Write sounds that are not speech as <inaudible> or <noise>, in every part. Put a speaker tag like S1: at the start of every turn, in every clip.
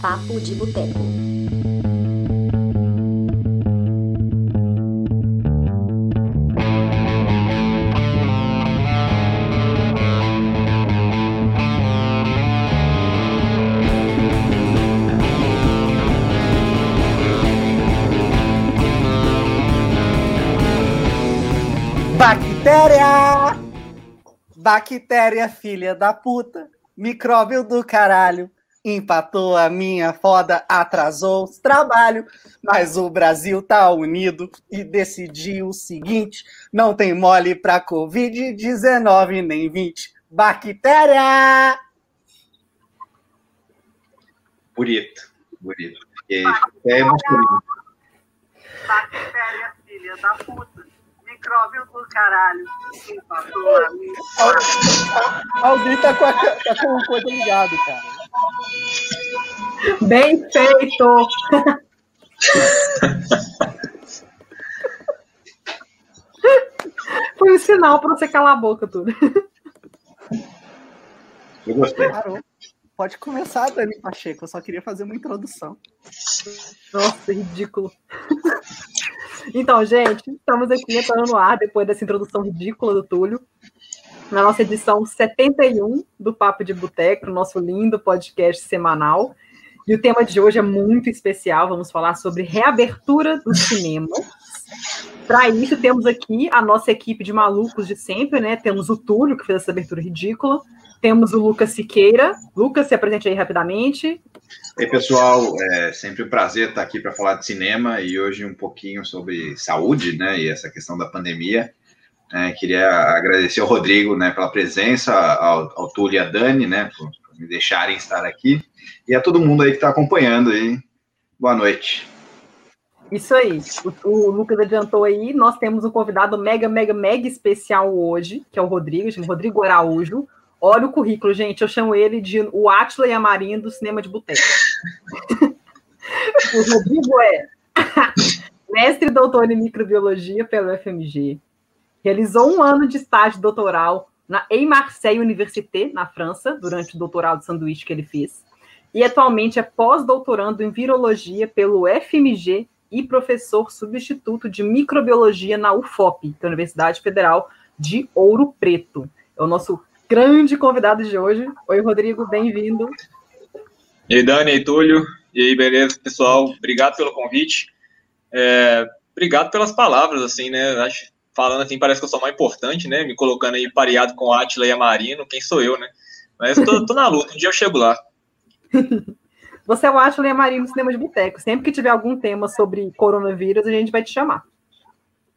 S1: Papo de Boteco.
S2: Bactéria! Bactéria, filha da puta, micróbio do caralho, empatou a minha foda, atrasou os trabalho, mas o Brasil tá unido e decidiu o seguinte: não tem mole pra Covid-19 nem 20. Bactéria!
S3: Bonito, bonito. E é emocionante.
S2: Bactéria, filha da puta, micróbio do caralho, empatou. Alguém tá com, a, tá com coisa ligado, cara.
S4: Bem feito! Foi um sinal para você calar a boca, tudo.
S3: Eu gostei.
S2: Parou. Pode começar, Dani Pacheco. Eu só queria fazer uma introdução.
S4: Nossa, ridículo. Então, gente, estamos aqui entrando no ar depois dessa introdução ridícula do Túlio, na nossa edição 71 do Papo de Boteco, nosso lindo podcast semanal. E o tema de hoje é muito especial. Vamos falar sobre reabertura do cinema. Para isso, temos aqui a nossa equipe de malucos de sempre, né? Temos o Túlio, que fez essa abertura ridícula. Temos o Lucas Siqueira. Lucas, se apresente aí rapidamente.
S3: Ei, pessoal, é sempre um prazer estar aqui para falar de cinema e hoje um pouquinho sobre saúde, né, e essa questão da pandemia. É, queria agradecer ao Rodrigo, né, pela presença, ao, ao Túlio e a Dani, né, por me deixarem estar aqui, e a todo mundo aí que está acompanhando aí. Boa noite.
S4: Isso aí. O, o, Lucas adiantou aí. Nós temos um convidado mega, mega, mega especial hoje, que é o Rodrigo, chama Rodrigo Araújo. Olha o currículo, gente. Eu chamo ele de o Átila e a Marinha do cinema de boteco. <laughs> o Rodrigo é <laughs> mestre e doutor em microbiologia pelo FMG. Realizou um ano de estágio doutoral na, em Marseille Université, na França, durante o doutorado de sanduíche que ele fez. E atualmente é pós-doutorando em virologia pelo FMG e professor substituto de microbiologia na UFOP, que é a Universidade Federal de Ouro Preto. É o nosso grande convidado de hoje. Oi, Rodrigo, bem-vindo.
S5: E aí, Dani, e aí, Túlio. E aí, beleza, pessoal? Obrigado pelo convite. É, obrigado pelas palavras, assim, né? Acho, falando assim, parece que eu sou mais importante, né? Me colocando aí pareado com Átila e a Marino, quem sou eu, né? Mas tô, tô na luta, um dia eu chego lá. <laughs>
S4: Você é o Átila e a Marino no Cinema de Boteco. Sempre que tiver algum tema sobre coronavírus, a gente vai te chamar.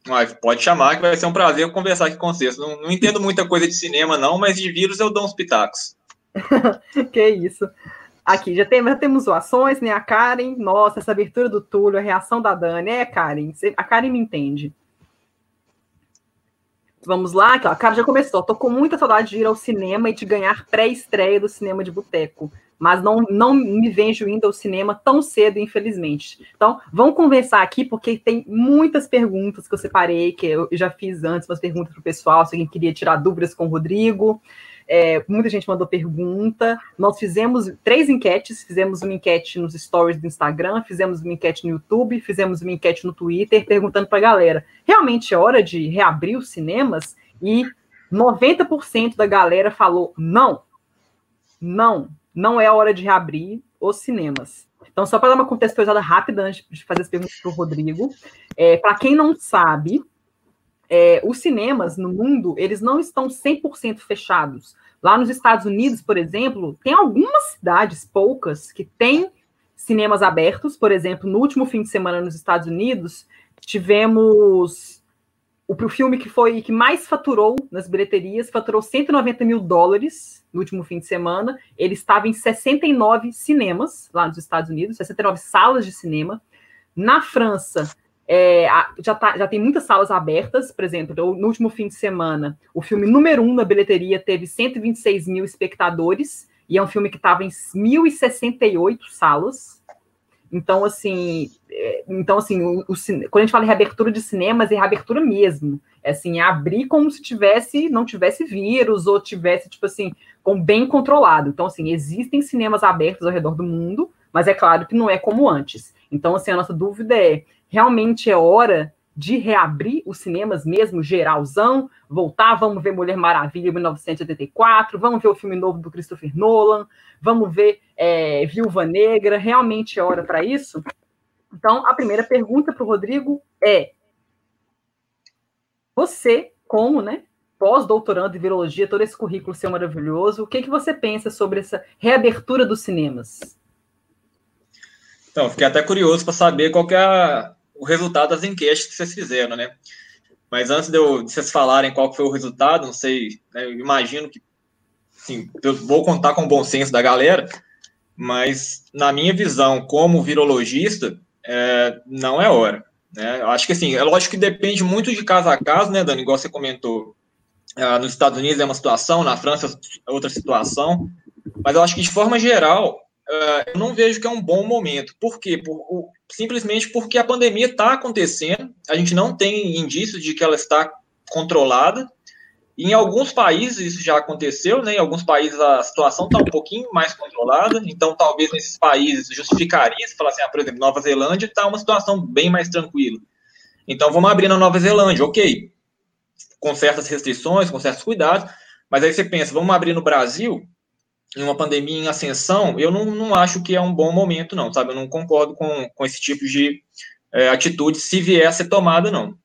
S5: Mas pode chamar, que vai ser um prazer conversar aqui com vocês. Não, não entendo muita coisa de cinema, não, mas de vírus eu dou uns pitacos. <laughs>
S4: que isso. Aqui, já, tem, já temos zoações, né? A Karen, nossa, essa abertura do Túlio, a reação da Dani. É, Karen, a Karen me entende. Vamos lá, a Karen já começou. Tô com muita saudade de ir ao cinema e de ganhar pré-estreia do cinema de boteco mas não, não me vejo indo ao cinema tão cedo, infelizmente. Então, vamos conversar aqui, porque tem muitas perguntas que eu separei, que eu já fiz antes, umas perguntas para o pessoal, se alguém queria tirar dúvidas com o Rodrigo. É, muita gente mandou pergunta. Nós fizemos três enquetes, fizemos uma enquete nos stories do Instagram, fizemos uma enquete no YouTube, fizemos uma enquete no Twitter, perguntando para a galera: realmente é hora de reabrir os cinemas? E 90% da galera falou não. Não, não é a hora de reabrir os cinemas. Então, só para dar uma contextualizada rápida antes de fazer as perguntas para o Rodrigo, é, para quem não sabe, é, os cinemas no mundo, eles não estão 100% fechados. Lá nos Estados Unidos, por exemplo, tem algumas cidades, poucas, que têm cinemas abertos. Por exemplo, no último fim de semana nos Estados Unidos, tivemos o, o filme que foi que mais faturou nas bilheterias, faturou 190 mil dólares no último fim de semana. Ele estava em 69 cinemas lá nos Estados Unidos, 69 salas de cinema. Na França, é, já, tá, já tem muitas salas abertas, por exemplo, no último fim de semana, o filme número um na bilheteria teve 126 mil espectadores, e é um filme que estava em 1.068 salas. Então, assim, é, então, assim o, o, quando a gente fala em reabertura de cinemas, é reabertura mesmo. É assim, é abrir como se tivesse, não tivesse vírus, ou tivesse, tipo assim, com bem controlado. Então, assim, existem cinemas abertos ao redor do mundo, mas é claro que não é como antes. Então, assim, a nossa dúvida é: realmente é hora de reabrir os cinemas mesmo, geralzão, voltar, vamos ver Mulher Maravilha 1984, vamos ver o filme novo do Christopher Nolan, vamos ver é, Viúva Negra, realmente é hora para isso? Então, a primeira pergunta para o Rodrigo é: você, como né, pós-doutorando em virologia, todo esse currículo seu maravilhoso, o que, que você pensa sobre essa reabertura dos cinemas?
S5: Então, fiquei até curioso para saber qual é a, o resultado das enquetes que vocês fizeram, né? Mas antes de, eu, de vocês falarem qual foi o resultado, não sei, né, eu imagino que, sim, eu vou contar com o bom senso da galera, mas na minha visão, como virologista, é, não é hora. Né? Acho que assim, é lógico que depende muito de caso a caso, né, Dani? Igual você comentou. Ah, nos Estados Unidos é uma situação, na França é outra situação, mas eu acho que de forma geral uh, eu não vejo que é um bom momento. Por quê? Por, o, simplesmente porque a pandemia está acontecendo, a gente não tem indícios de que ela está controlada. Em alguns países isso já aconteceu, né? Em alguns países a situação está um pouquinho mais controlada, então talvez nesses países justificaria se falar assim, ah, por exemplo, Nova Zelândia está uma situação bem mais tranquila. Então vamos abrir na Nova Zelândia, ok? Com certas restrições, com certos cuidados, mas aí você pensa, vamos abrir no Brasil, em uma pandemia em ascensão, eu não, não acho que é um bom momento, não, sabe? Eu não concordo com, com esse tipo de é, atitude, se vier a ser tomada, não.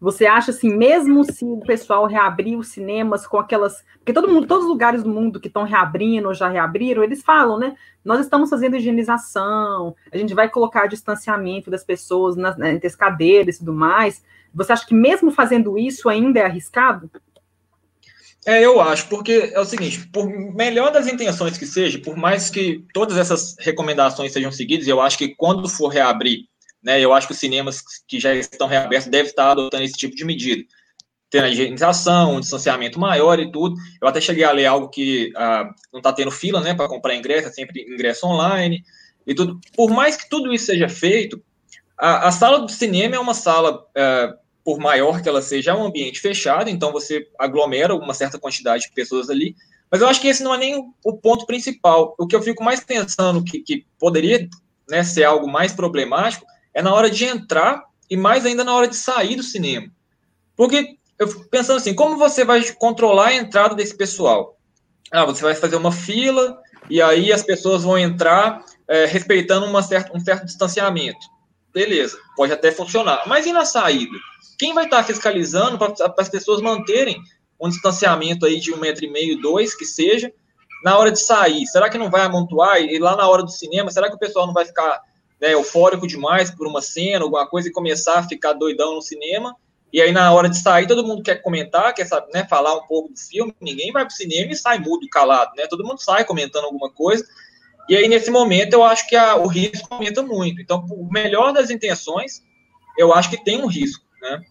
S4: Você acha assim, mesmo se o pessoal reabrir os cinemas com aquelas. Porque todo mundo, todos os lugares do mundo que estão reabrindo ou já reabriram, eles falam, né? Nós estamos fazendo higienização, a gente vai colocar distanciamento das pessoas nas, né, entre as cadeiras e tudo mais. Você acha que mesmo fazendo isso ainda é arriscado?
S5: É, eu acho, porque é o seguinte, por melhor das intenções que seja, por mais que todas essas recomendações sejam seguidas, eu acho que quando for reabrir, né, eu acho que os cinemas que já estão reabertos devem estar adotando esse tipo de medida. Tendo a higienização, um distanciamento maior e tudo. Eu até cheguei a ler algo que ah, não está tendo fila, né, para comprar ingresso, é sempre ingresso online e tudo. Por mais que tudo isso seja feito, a, a sala do cinema é uma sala ah, por maior que ela seja, é um ambiente fechado, então você aglomera uma certa quantidade de pessoas ali. Mas eu acho que esse não é nem o ponto principal. O que eu fico mais pensando que, que poderia né, ser algo mais problemático é na hora de entrar e mais ainda na hora de sair do cinema. Porque eu fico pensando assim, como você vai controlar a entrada desse pessoal? Ah, você vai fazer uma fila e aí as pessoas vão entrar é, respeitando uma certa, um certo distanciamento. Beleza, pode até funcionar. Mas e na saída? Quem vai estar fiscalizando para as pessoas manterem um distanciamento aí de um metro e meio, dois, que seja, na hora de sair? Será que não vai amontoar? E lá na hora do cinema, será que o pessoal não vai ficar né, eufórico demais por uma cena, alguma coisa, e começar a ficar doidão no cinema? E aí, na hora de sair, todo mundo quer comentar, quer saber, né, falar um pouco do filme. Ninguém vai para o cinema e sai mudo, calado, né? Todo mundo sai comentando alguma coisa. E aí, nesse momento, eu acho que a, o risco aumenta muito. Então, por melhor das intenções, eu acho que tem um risco né?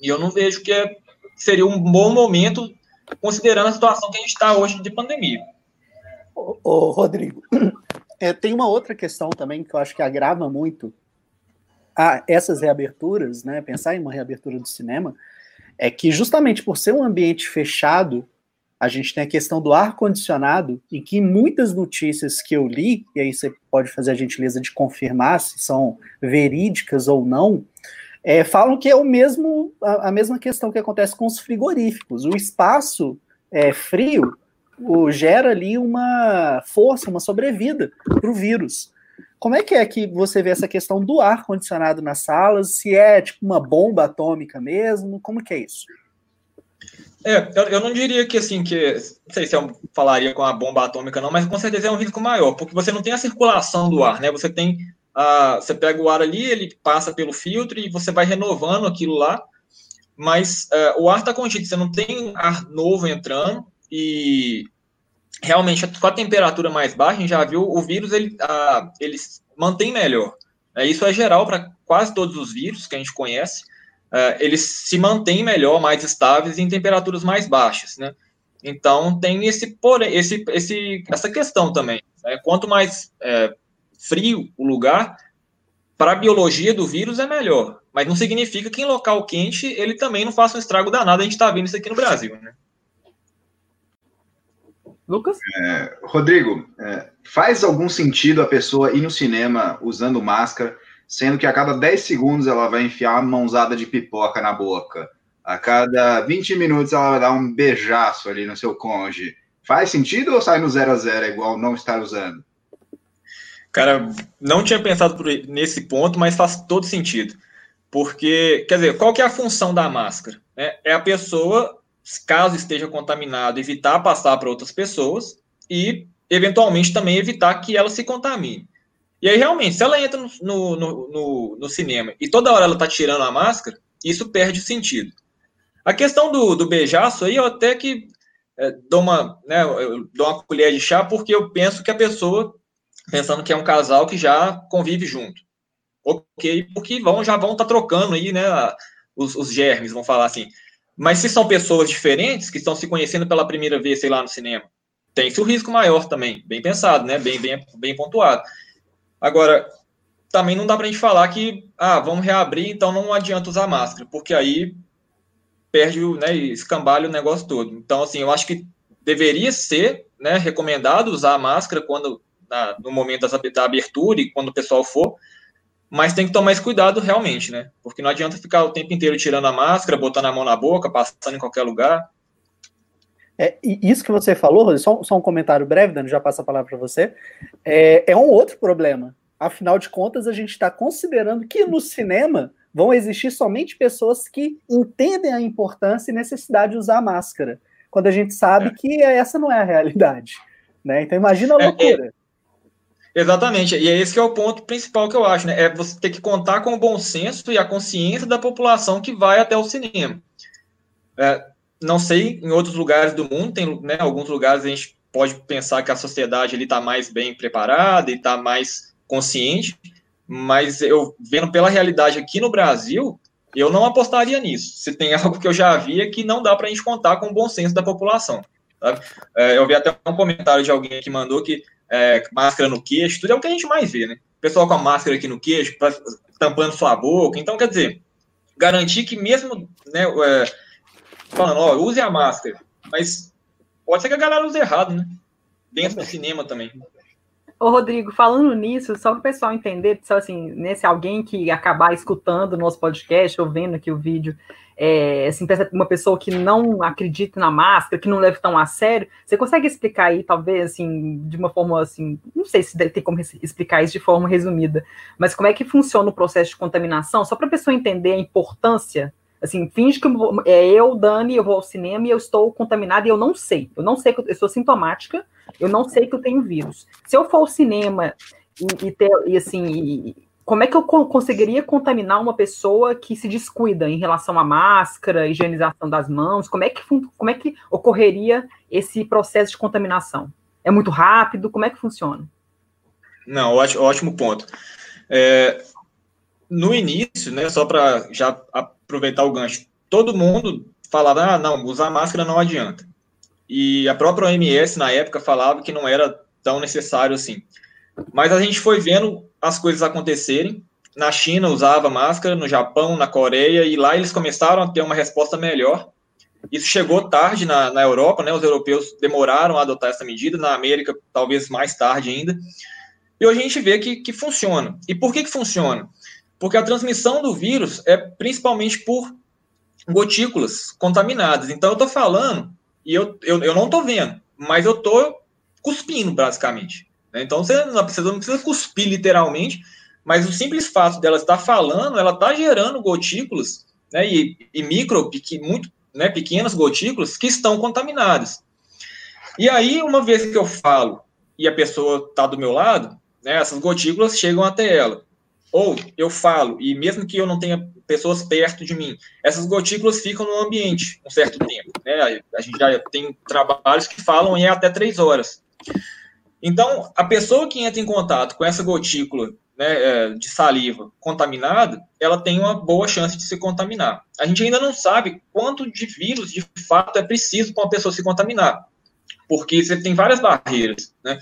S5: E eu não vejo que é, seria um bom momento, considerando a situação que a gente está hoje de pandemia.
S2: Ô, ô Rodrigo, <clears throat> é, tem uma outra questão também que eu acho que agrava muito a essas reaberturas, né? Pensar em uma reabertura do cinema, é que justamente por ser um ambiente fechado, a gente tem a questão do ar-condicionado, e que muitas notícias que eu li, e aí você pode fazer a gentileza de confirmar se são verídicas ou não, é, falam que é o mesmo a, a, mesma questão que acontece com os frigoríficos. O espaço é, frio o, gera ali uma força, uma sobrevida para o vírus. Como é que é que você vê essa questão do ar condicionado nas salas? Se é tipo uma bomba atômica mesmo? Como que é isso?
S5: É, eu, eu não diria que assim, que não sei se eu falaria com a bomba atômica, não, mas com certeza é um risco maior, porque você não tem a circulação do ar, né? Você tem ah, você pega o ar ali, ele passa pelo filtro e você vai renovando aquilo lá, mas ah, o ar está contido, você não tem ar novo entrando e realmente com a temperatura mais baixa, a gente já viu o vírus ele, ele mantém melhor. É, isso é geral para quase todos os vírus que a gente conhece. Uh, eles se mantêm melhor, mais estáveis em temperaturas mais baixas, né? Então tem esse, esse, esse, essa questão também. Né? Quanto mais é, frio o lugar, para a biologia do vírus é melhor. Mas não significa que em local quente ele também não faça um estrago danado. A gente está vendo isso aqui no Brasil, né?
S4: Lucas?
S3: É, Rodrigo, é, faz algum sentido a pessoa ir no cinema usando máscara, sendo que a cada 10 segundos ela vai enfiar uma mãozada de pipoca na boca? A cada 20 minutos ela vai dar um beijaço ali no seu cônjuge. Faz sentido ou sai no zero a zero igual não estar usando?
S5: Cara, não tinha pensado nesse ponto, mas faz todo sentido. Porque, quer dizer, qual que é a função da máscara? É, é a pessoa, caso esteja contaminado, evitar passar para outras pessoas e, eventualmente, também evitar que ela se contamine. E aí, realmente, se ela entra no, no, no, no cinema e toda hora ela está tirando a máscara, isso perde o sentido. A questão do, do beijaço aí, eu até que é, dou, uma, né, dou uma colher de chá, porque eu penso que a pessoa, pensando que é um casal que já convive junto ok, porque vão, já vão estar tá trocando aí, né, os, os germes, vamos falar assim. Mas se são pessoas diferentes, que estão se conhecendo pela primeira vez, sei lá, no cinema, tem-se o risco maior também, bem pensado, né, bem, bem, bem pontuado. Agora, também não dá para a gente falar que, ah, vamos reabrir, então não adianta usar máscara, porque aí perde, né, escambalha o negócio todo. Então, assim, eu acho que deveria ser, né, recomendado usar máscara quando, na, no momento da abertura e quando o pessoal for, mas tem que tomar esse cuidado realmente, né? Porque não adianta ficar o tempo inteiro tirando a máscara, botando a mão na boca, passando em qualquer lugar.
S2: É, isso que você falou, só, só um comentário breve, Dani, já passa a palavra para você. É, é um outro problema. Afinal de contas, a gente está considerando que no cinema vão existir somente pessoas que entendem a importância e necessidade de usar máscara, quando a gente sabe é. que essa não é a realidade. Né? Então imagina a é, é. loucura.
S5: Exatamente, e é esse que é o ponto principal que eu acho, né? É você ter que contar com o bom senso e a consciência da população que vai até o cinema. É, não sei, em outros lugares do mundo, tem né, alguns lugares a gente pode pensar que a sociedade está mais bem preparada e está mais consciente, mas eu vendo pela realidade aqui no Brasil, eu não apostaria nisso. Se tem <laughs> algo que eu já vi é que não dá para a gente contar com o bom senso da população. É, eu vi até um comentário de alguém que mandou que é, máscara no queixo, tudo é o que a gente mais vê, né? O pessoal com a máscara aqui no queixo, tampando sua boca. Então, quer dizer, garantir que mesmo, né, é, falando, ó, use a máscara, mas pode ser que a galera use errado, né? Dentro do cinema também.
S4: Ô, Rodrigo, falando nisso, só para o pessoal entender, só assim, nesse alguém que acabar escutando o nosso podcast ou vendo aqui o vídeo, é, assim, uma pessoa que não acredita na máscara, que não leva tão a sério, você consegue explicar aí, talvez, assim, de uma forma, assim, não sei se tem como explicar isso de forma resumida, mas como é que funciona o processo de contaminação, só para a pessoa entender a importância Assim, finge que é eu, Dani, eu vou ao cinema e eu estou contaminada e eu não sei. Eu não sei que eu, eu sou sintomática, eu não sei que eu tenho vírus. Se eu for ao cinema e, e ter, e assim, e, como é que eu conseguiria contaminar uma pessoa que se descuida em relação à máscara, higienização das mãos? Como é que, como é que ocorreria esse processo de contaminação? É muito rápido? Como é que funciona?
S5: Não, ótimo, ótimo ponto. É, no início, né, só para já aproveitar o gancho, todo mundo falava, ah, não, usar máscara não adianta. E a própria OMS, na época, falava que não era tão necessário assim. Mas a gente foi vendo as coisas acontecerem. Na China usava máscara, no Japão, na Coreia, e lá eles começaram a ter uma resposta melhor. Isso chegou tarde na, na Europa, né? Os europeus demoraram a adotar essa medida, na América, talvez mais tarde ainda. E hoje a gente vê que, que funciona. E por que, que funciona? Porque a transmissão do vírus é principalmente por gotículas contaminadas. Então, eu estou falando, e eu, eu, eu não estou vendo, mas eu estou cuspindo, basicamente. Né? Então, você não precisa, não precisa cuspir literalmente, mas o simples fato dela estar falando, ela está gerando gotículas, né, e, e micro, muito né, pequenas gotículas que estão contaminadas. E aí, uma vez que eu falo e a pessoa está do meu lado, né, essas gotículas chegam até ela. Ou eu falo, e mesmo que eu não tenha pessoas perto de mim, essas gotículas ficam no ambiente um certo tempo. Né? A gente já tem trabalhos que falam em até três horas. Então, a pessoa que entra em contato com essa gotícula né, é, de saliva contaminada, ela tem uma boa chance de se contaminar. A gente ainda não sabe quanto de vírus, de fato, é preciso para uma pessoa se contaminar, porque você tem várias barreiras, né?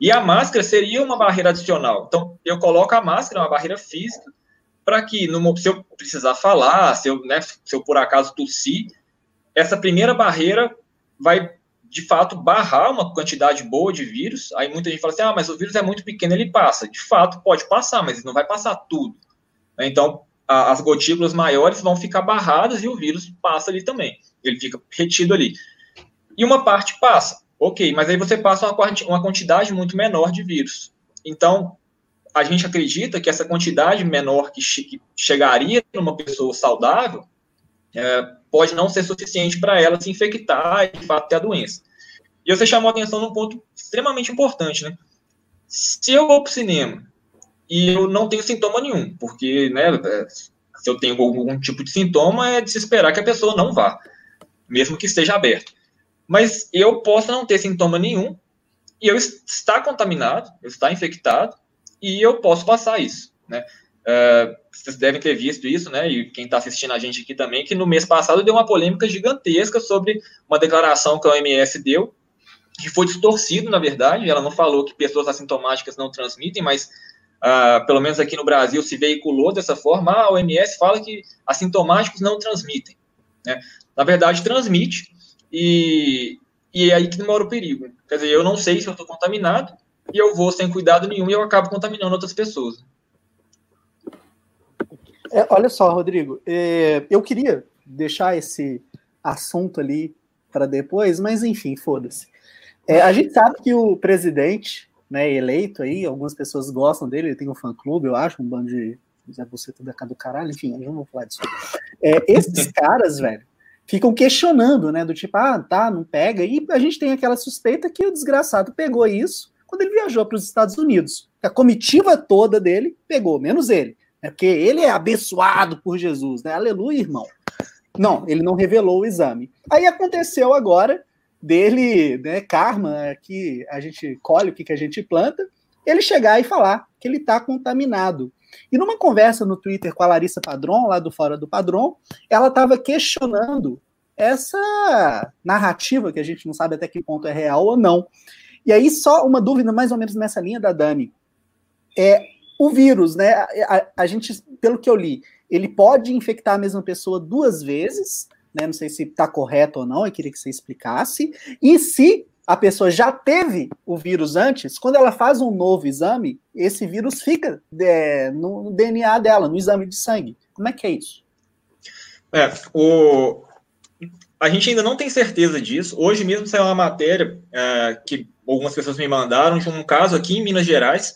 S5: E a máscara seria uma barreira adicional. Então, eu coloco a máscara, uma barreira física, para que, no, se eu precisar falar, se eu, né, se eu por acaso tossir, essa primeira barreira vai de fato, barrar uma quantidade boa de vírus. Aí muita gente fala assim: ah, mas o vírus é muito pequeno, ele passa. De fato, pode passar, mas ele não vai passar tudo. Então, a, as gotículas maiores vão ficar barradas e o vírus passa ali também. Ele fica retido ali. E uma parte passa. Ok, mas aí você passa uma, quantidade muito menor de vírus. Então, a gente acredita que essa quantidade menor que chegaria numa pessoa saudável é, pode não ser suficiente para ela se infectar e, de fato, ter a doença. E você chamou a atenção num ponto extremamente importante, né? Se eu vou para o cinema e eu não tenho sintoma nenhum, porque, né, é, se eu tenho algum tipo de sintoma, é de se esperar que a pessoa não vá, mesmo que esteja aberto. Mas eu posso não ter sintoma nenhum e eu estar contaminado, eu estar infectado, e eu posso passar isso, né? Uh, vocês devem ter visto isso, né? E quem está assistindo a gente aqui também, que no mês passado deu uma polêmica gigantesca sobre uma declaração que a OMS deu, que foi distorcido, na verdade. Ela não falou que pessoas assintomáticas não transmitem, mas uh, pelo menos aqui no Brasil se veiculou dessa forma. A OMS fala que assintomáticos não transmitem. Né? Na verdade, transmite, e, e é aí que mora o perigo. Quer dizer, eu não sei se eu estou contaminado, e eu vou sem cuidado nenhum e eu acabo contaminando outras pessoas.
S2: É, olha só, Rodrigo, é, eu queria deixar esse assunto ali para depois, mas enfim, foda-se. É, a gente sabe que o presidente, né, eleito aí, algumas pessoas gostam dele, ele tem um fã-clube, eu acho, um bando de Zé você da casa do caralho, enfim, eu não vou falar disso. É, esses <laughs> caras, velho, ficam questionando, né, do tipo, ah, tá, não pega, e a gente tem aquela suspeita que o desgraçado pegou isso quando ele viajou para os Estados Unidos. A comitiva toda dele pegou, menos ele. Né? Porque ele é abençoado por Jesus, né? Aleluia, irmão. Não, ele não revelou o exame. Aí aconteceu agora dele, né, karma, que a gente colhe o que, que a gente planta, ele chegar e falar que ele está contaminado. E numa conversa no Twitter com a Larissa Padron, lá do Fora do Padron, ela estava questionando essa narrativa, que a gente não sabe até que ponto é real ou não. E aí, só uma dúvida mais ou menos nessa linha da Dani. É, o vírus, né? A, a, gente, pelo que eu li, ele pode infectar a mesma pessoa duas vezes, né? Não sei se está correto ou não, eu queria que você explicasse. E se a pessoa já teve o vírus antes, quando ela faz um novo exame, esse vírus fica é, no DNA dela, no exame de sangue. Como é que é isso?
S5: É, o... a gente ainda não tem certeza disso. Hoje mesmo saiu uma matéria é, que algumas pessoas me mandaram de um caso aqui em Minas Gerais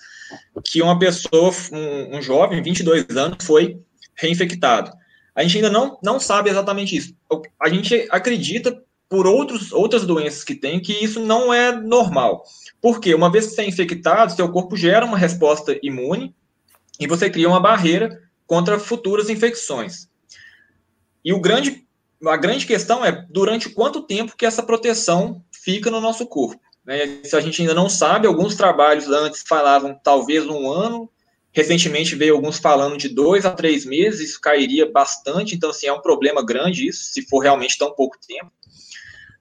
S5: que uma pessoa, um, um jovem, 22 anos, foi reinfectado. A gente ainda não, não sabe exatamente isso. A gente acredita, por outros, outras doenças que tem, que isso não é normal. Porque uma vez que você é infectado, seu corpo gera uma resposta imune e você cria uma barreira contra futuras infecções. E o grande, a grande questão é durante quanto tempo que essa proteção fica no nosso corpo. Né? Se a gente ainda não sabe, alguns trabalhos antes falavam talvez um ano, recentemente veio alguns falando de dois a três meses, isso cairia bastante, então assim, é um problema grande isso, se for realmente tão pouco tempo.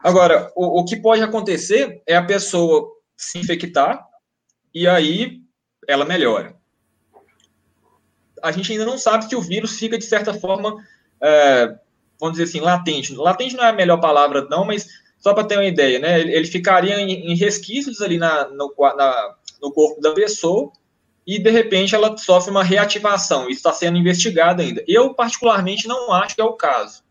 S5: Agora, o, o que pode acontecer é a pessoa se infectar e aí ela melhora. A gente ainda não sabe se o vírus fica, de certa forma, é, vamos dizer assim, latente. Latente não é a melhor palavra, não, mas só para ter uma ideia, né? Ele, ele ficaria em, em, resquícios ali na, no, na, no corpo da pessoa e de repente ela sofre uma reativação. Isso está sendo investigado ainda. Eu, particularmente, não acho que é o caso.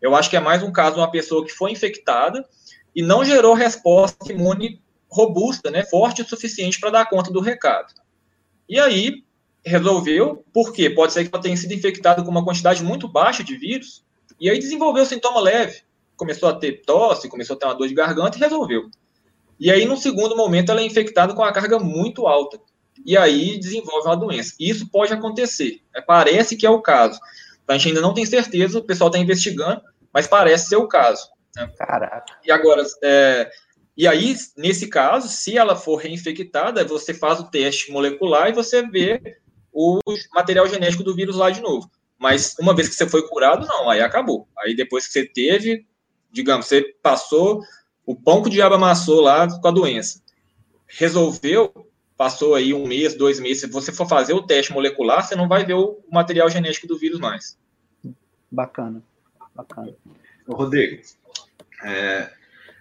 S5: Eu acho que é mais um caso de uma pessoa que foi infectada e não gerou resposta imune robusta, né, forte o suficiente para dar conta do recado. E aí resolveu, por quê? Pode ser que ela tenha sido infectada com uma quantidade muito baixa de vírus e aí desenvolveu sintoma leve começou a ter tosse, começou a ter uma dor de garganta e resolveu. E aí, no segundo momento, ela é infectada com uma carga muito alta. E aí desenvolve uma doença. Isso pode acontecer. É, parece que é o caso. A gente ainda não tem certeza, o pessoal está investigando, mas parece ser o caso.
S2: Né? Caraca.
S5: E agora, é, e aí, nesse caso, se ela for reinfectada, você faz o teste molecular e você vê o material genético do vírus lá de novo. Mas uma vez que você foi curado, não, aí acabou. Aí depois que você teve, digamos, você passou, o pão que o diabo amassou lá com a doença. Resolveu, passou aí um mês, dois meses, se você for fazer o teste molecular, você não vai ver o material genético do vírus mais.
S2: Bacana, bacana.
S3: Rodrigo, é,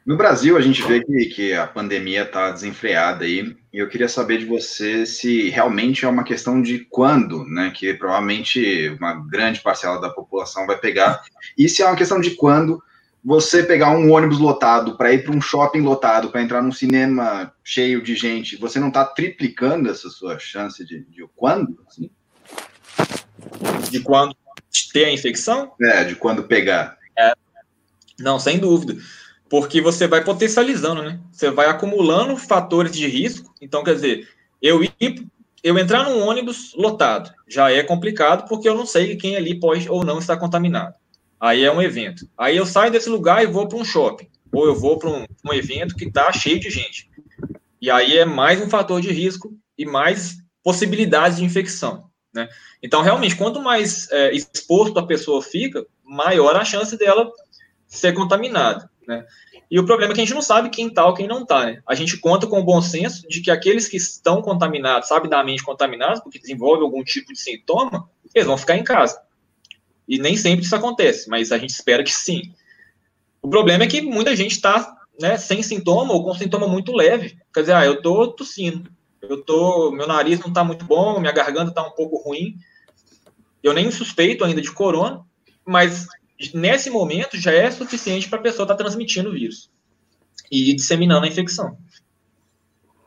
S3: No Brasil, a gente vê que, que a pandemia está desenfreada aí, e eu queria saber de você se realmente é uma questão de quando, né? Que provavelmente uma grande parcela da população vai pegar, e se é uma questão de quando você pegar um ônibus lotado para ir para um shopping lotado, para entrar num cinema cheio de gente, você não está triplicando essa sua chance de, de quando? Assim?
S5: De quando ter a infecção?
S3: É, de quando pegar.
S5: É. Não, sem dúvida. Porque você vai potencializando, né? Você vai acumulando fatores de risco. Então, quer dizer, eu ir, eu entrar num ônibus lotado já é complicado porque eu não sei quem ali pode ou não estar contaminado. Aí é um evento. Aí eu saio desse lugar e vou para um shopping. Ou eu vou para um, um evento que está cheio de gente. E aí é mais um fator de risco e mais possibilidades de infecção. Né? Então, realmente, quanto mais é, exposto a pessoa fica, maior a chance dela ser contaminada. Né? E o problema é que a gente não sabe quem está ou quem não está. Né? A gente conta com o bom senso de que aqueles que estão contaminados, sabidamente contaminados, porque desenvolvem algum tipo de sintoma, eles vão ficar em casa. E nem sempre isso acontece, mas a gente espera que sim. O problema é que muita gente está né, sem sintoma ou com sintoma muito leve. Quer dizer, ah, eu estou tossindo, eu tô, meu nariz não está muito bom, minha garganta está um pouco ruim. Eu nem suspeito ainda de corona, mas nesse momento já é suficiente para a pessoa estar tá transmitindo o vírus e disseminando a infecção.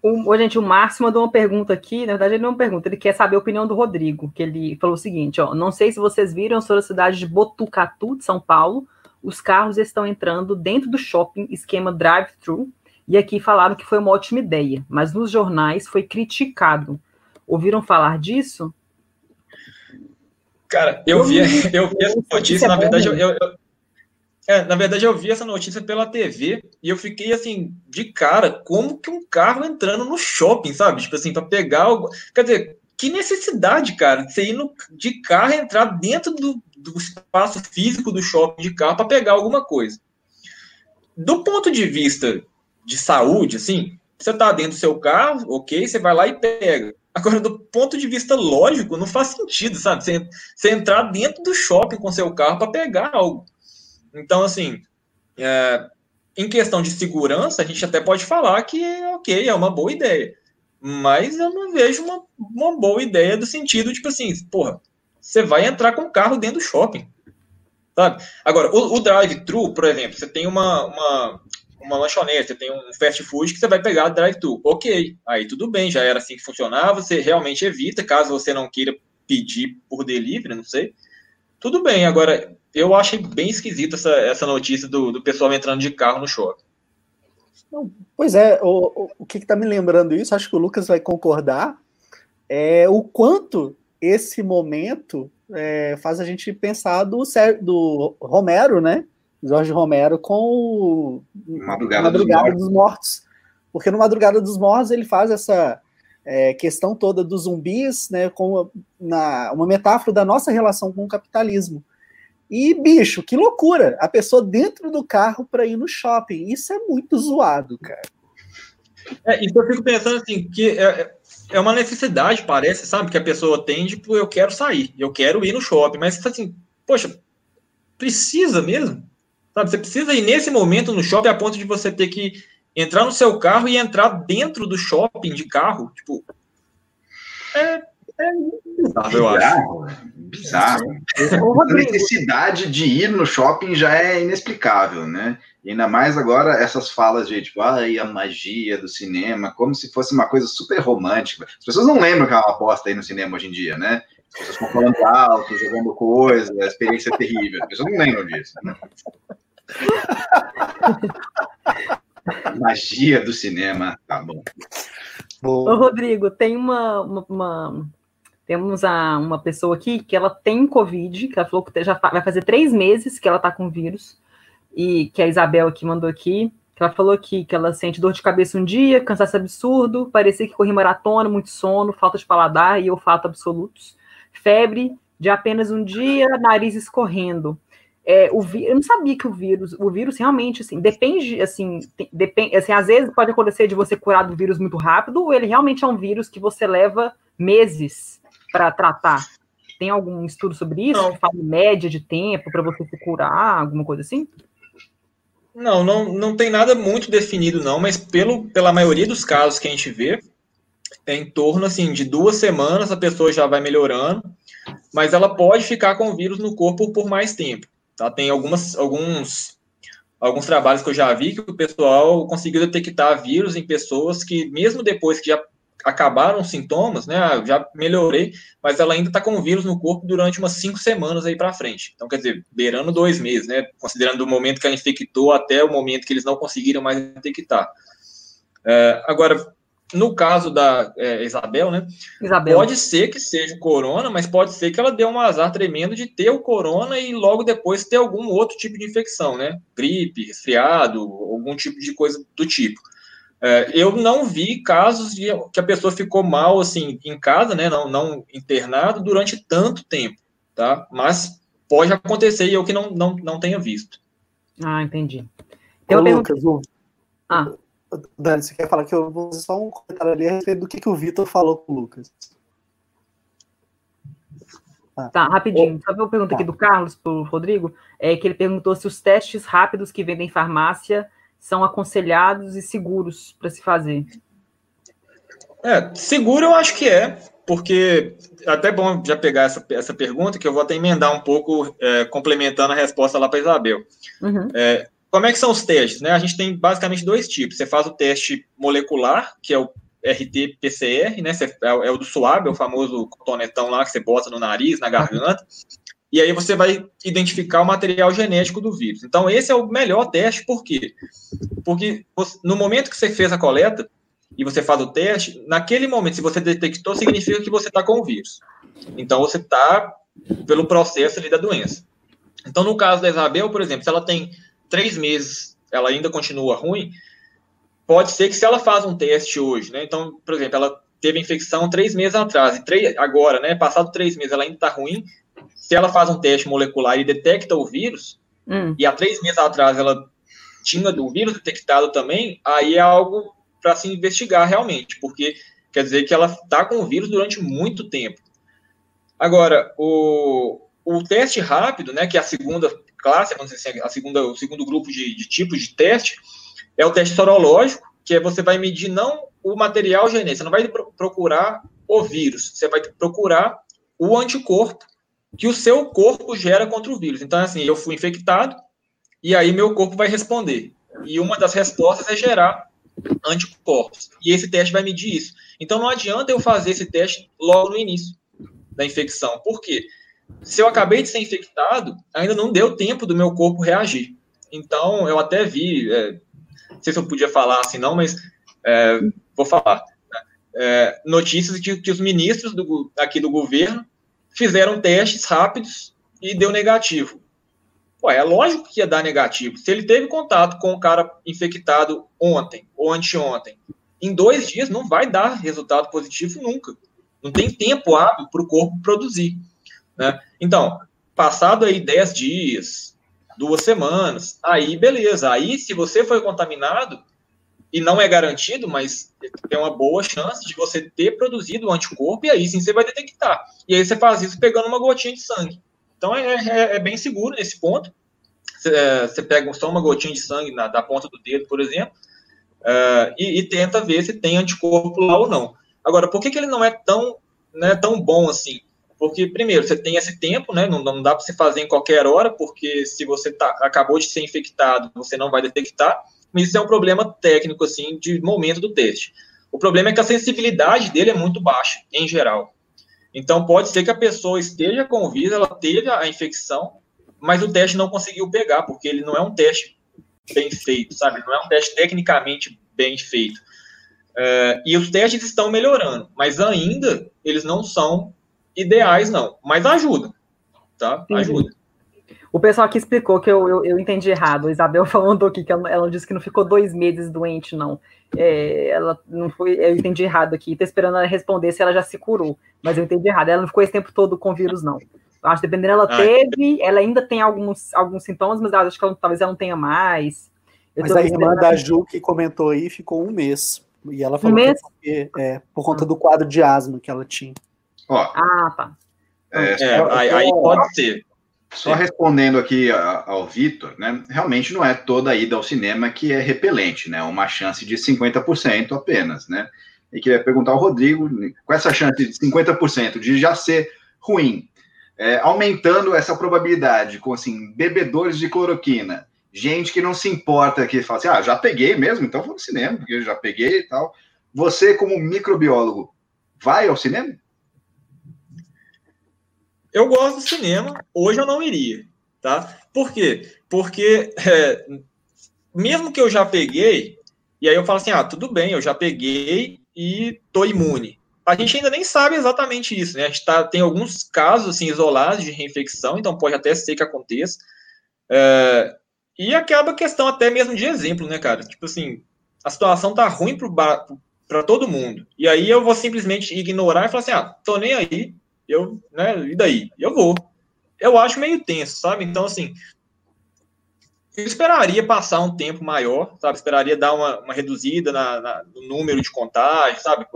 S4: O, gente, o Márcio mandou uma pergunta aqui, na verdade ele não é pergunta, ele quer saber a opinião do Rodrigo, que ele falou o seguinte, ó, não sei se vocês viram sobre a cidade de Botucatu, de São Paulo, os carros estão entrando dentro do shopping, esquema drive-thru, e aqui falaram que foi uma ótima ideia, mas nos jornais foi criticado. Ouviram falar disso?
S5: Cara, eu, eu vi, <laughs> eu vi essa notícia, na verdade, eu, eu, é, na verdade, eu vi essa notícia pela TV e eu fiquei assim, de cara, como que um carro entrando no shopping, sabe? Tipo assim, para pegar algo. Quer dizer, que necessidade, cara, de você ir no, de carro entrar dentro do, do espaço físico do shopping de carro para pegar alguma coisa. Do ponto de vista de saúde, assim, você tá dentro do seu carro, ok, você vai lá e pega. Agora, do ponto de vista lógico, não faz sentido, sabe? Você, você entrar dentro do shopping com seu carro para pegar algo. Então, assim, é, em questão de segurança, a gente até pode falar que, ok, é uma boa ideia. Mas eu não vejo uma, uma boa ideia do sentido, tipo assim, porra, você vai entrar com o carro dentro do shopping. Sabe? Agora, o, o drive-thru, por exemplo, você tem uma, uma, uma lanchonete, você tem um fast food que você vai pegar drive-thru. Ok, aí tudo bem, já era assim que funcionava, você realmente evita, caso você não queira pedir por delivery, não sei. Tudo bem, agora eu achei bem esquisita essa, essa notícia do, do pessoal entrando de carro no shopping.
S2: Pois é, o, o, o que está me lembrando isso, acho que o Lucas vai concordar, é o quanto esse momento é, faz a gente pensar do, do Romero, né? Jorge Romero com o
S3: Madrugada, Madrugada dos,
S2: dos, Mortos. Porque no Madrugada dos Mortos ele faz essa é, questão toda dos zumbis, né, com na, uma metáfora da nossa relação com o capitalismo. E, bicho, que loucura! A pessoa dentro do carro para ir no shopping. Isso é muito zoado, cara.
S5: É, isso eu fico pensando assim, que é, é uma necessidade, parece, sabe? Que a pessoa tem, tipo, eu quero sair, eu quero ir no shopping, mas assim, poxa, precisa mesmo? Sabe, você precisa ir nesse momento no shopping a ponto de você ter que entrar no seu carro e entrar dentro do shopping de carro. Tipo, é, é bizarro, eu acho.
S3: Bizarro. A necessidade de ir no shopping já é inexplicável, né? E ainda mais agora essas falas de tipo, ai, a magia do cinema, como se fosse uma coisa super romântica. As pessoas não lembram que é uma aposta aí no cinema hoje em dia, né? As pessoas estão falando alto, jogando coisa, a experiência é terrível. As pessoas não lembram disso. Né? <laughs> Magia do cinema, tá bom.
S4: Ô, Rodrigo, tem uma, uma, uma, temos a, uma pessoa aqui que ela tem Covid, que ela falou que já vai fazer três meses que ela tá com vírus, e que a Isabel aqui mandou aqui, que ela falou aqui que ela sente dor de cabeça um dia, cansaço absurdo, parecia que corria maratona, muito sono, falta de paladar e olfato absolutos, febre de apenas um dia, nariz escorrendo. É, o eu não sabia que o vírus, o vírus realmente, assim, depende, assim, depende, assim, às vezes pode acontecer de você curar do vírus muito rápido, ou ele realmente é um vírus que você leva meses para tratar. Tem algum estudo sobre isso? Não. Fala média de tempo para você se curar, alguma coisa assim?
S5: Não, não, não tem nada muito definido, não, mas pelo, pela maioria dos casos que a gente vê, é em torno assim, de duas semanas a pessoa já vai melhorando, mas ela pode ficar com o vírus no corpo por mais tempo. Tá? Tem algumas, alguns, alguns trabalhos que eu já vi que o pessoal conseguiu detectar vírus em pessoas que, mesmo depois que já acabaram os sintomas, né? Ah, já melhorei, mas ela ainda está com o vírus no corpo durante umas cinco semanas aí para frente. Então, quer dizer, beirando dois meses, né? Considerando o momento que ela infectou até o momento que eles não conseguiram mais detectar. É, agora, no caso da é, Isabel, né? Isabel. Pode ser que seja o corona, mas pode ser que ela dê um azar tremendo de ter o corona e logo depois ter algum outro tipo de infecção, né? Gripe, resfriado, algum tipo de coisa do tipo. É, eu não vi casos de que a pessoa ficou mal assim em casa, né? Não, não internado durante tanto tempo, tá? Mas pode acontecer e eu que não, não, não tenha visto.
S4: Ah, entendi.
S2: Eu Ô, Lucas, o... ah. Dani, você quer falar que eu vou só um comentário ali a respeito do que, que o Vitor falou com o Lucas.
S4: Ah. Tá, rapidinho. Só uma pergunta tá. aqui do Carlos para o Rodrigo, é que ele perguntou se os testes rápidos que vendem em farmácia são aconselhados e seguros para se fazer.
S5: É, seguro eu acho que é, porque é até bom já pegar essa, essa pergunta, que eu vou até emendar um pouco, é, complementando a resposta lá para Isabel. Uhum. É, como é que são os testes? Né? A gente tem basicamente dois tipos. Você faz o teste molecular, que é o RT-PCR, né? É, é, o do suave, é o famoso cotonetão lá que você bota no nariz, na garganta. E aí você vai identificar o material genético do vírus. Então, esse é o melhor teste, por quê? Porque no momento que você fez a coleta e você faz o teste, naquele momento, se você detectou, significa que você está com o vírus. Então, você está pelo processo ali da doença. Então, no caso da Isabel, por exemplo, se ela tem três meses ela ainda continua ruim, pode ser que se ela faz um teste hoje, né? Então, por exemplo, ela teve infecção três meses atrás, e três, agora, né? Passado três meses, ela ainda está ruim. Se ela faz um teste molecular e detecta o vírus, hum. e há três meses atrás ela tinha o vírus detectado também, aí é algo para se investigar realmente, porque quer dizer que ela está com o vírus durante muito tempo. Agora, o, o teste rápido, né, que é a segunda classe, vamos dizer assim, a segunda, o segundo grupo de, de tipos de teste, é o teste sorológico, que é você vai medir não o material genético, você não vai procurar o vírus, você vai procurar o anticorpo que o seu corpo gera contra o vírus. Então, assim, eu fui infectado e aí meu corpo vai responder. E uma das respostas é gerar anticorpos. E esse teste vai medir isso. Então, não adianta eu fazer esse teste logo no início da infecção. Por quê? se eu acabei de ser infectado, ainda não deu tempo do meu corpo reagir. Então, eu até vi, é, não sei se eu podia falar assim, não, mas é, vou falar. Né? É, notícias de que os ministros do, aqui do governo fizeram testes rápidos e deu negativo. É lógico que ia dar negativo. Se ele teve contato com o cara infectado ontem ou anteontem, em dois dias não vai dar resultado positivo nunca. Não tem tempo hábil para o corpo produzir. Né? Então, passado aí 10 dias, duas semanas, aí beleza. Aí, se você foi contaminado, e não é garantido, mas tem uma boa chance de você ter produzido o anticorpo, e aí sim você vai detectar. E aí você faz isso pegando uma gotinha de sangue. Então é, é, é bem seguro nesse ponto. Você, é, pega só uma gotinha de sangue na, da ponta do dedo, por exemplo, é, e, e, tenta ver se tem anticorpo lá ou não. Agora, por que, que ele não é tão, né, tão bom assim? Porque, primeiro, você tem esse tempo, né? Não, não dá para você fazer em qualquer hora, porque se você tá, acabou de ser infectado, você não vai detectar. Isso é um problema técnico, assim, de momento do teste. O problema é que a sensibilidade dele é muito baixa, em geral. Então, pode ser que a pessoa esteja com o vírus, ela teve a infecção, mas o teste não conseguiu pegar, porque ele não é um teste bem feito, sabe? Não é um teste tecnicamente bem feito. É, e os testes estão melhorando, mas ainda eles não são ideais, não, mas ajuda, tá? Ajuda.
S4: O pessoal aqui explicou que eu, eu, eu, entendi errado. A Isabel <laughs> falando aqui que ela, ela disse que não ficou dois meses doente, não. É, ela não foi. Eu entendi errado aqui. Tô esperando ela responder se ela já se curou, mas eu entendi errado. Ela não ficou esse tempo todo com vírus, não. acho que dependendo, ela ah, teve, ela ainda tem alguns, alguns sintomas, mas acho que ela, talvez ela não tenha mais.
S2: Eu mas a irmã da Ju que comentou aí ficou um mês. E ela falou um mês? que é, porque, é por conta do quadro de asma que ela tinha.
S5: Ó, ah, tá. É, é, aí, aí, pode ser.
S3: Só respondendo aqui ao Vitor, né? Realmente não é toda ida ao cinema que é repelente, né? Uma chance de 50% apenas, né? E queria perguntar ao Rodrigo, com essa chance de 50% de já ser ruim, é, aumentando essa probabilidade com assim, bebedores de cloroquina, gente que não se importa, que fala assim, ah, já peguei mesmo, então vou no cinema, porque eu já peguei e tal. Você, como microbiólogo, vai ao cinema?
S5: Eu gosto do cinema, hoje eu não iria, tá? Por quê? Porque é, mesmo que eu já peguei, e aí eu falo assim, ah, tudo bem, eu já peguei e tô imune. A gente ainda nem sabe exatamente isso, né? A gente tá, tem alguns casos assim, isolados de reinfecção, então pode até ser que aconteça. É, e acaba a questão até mesmo de exemplo, né, cara? Tipo assim, a situação tá ruim para todo mundo. E aí eu vou simplesmente ignorar e falar assim, ah, tô nem aí, eu, né, e daí? Eu vou. Eu acho meio tenso, sabe? Então, assim, eu esperaria passar um tempo maior, sabe? Esperaria dar uma, uma reduzida na, na, no número de contágios, sabe?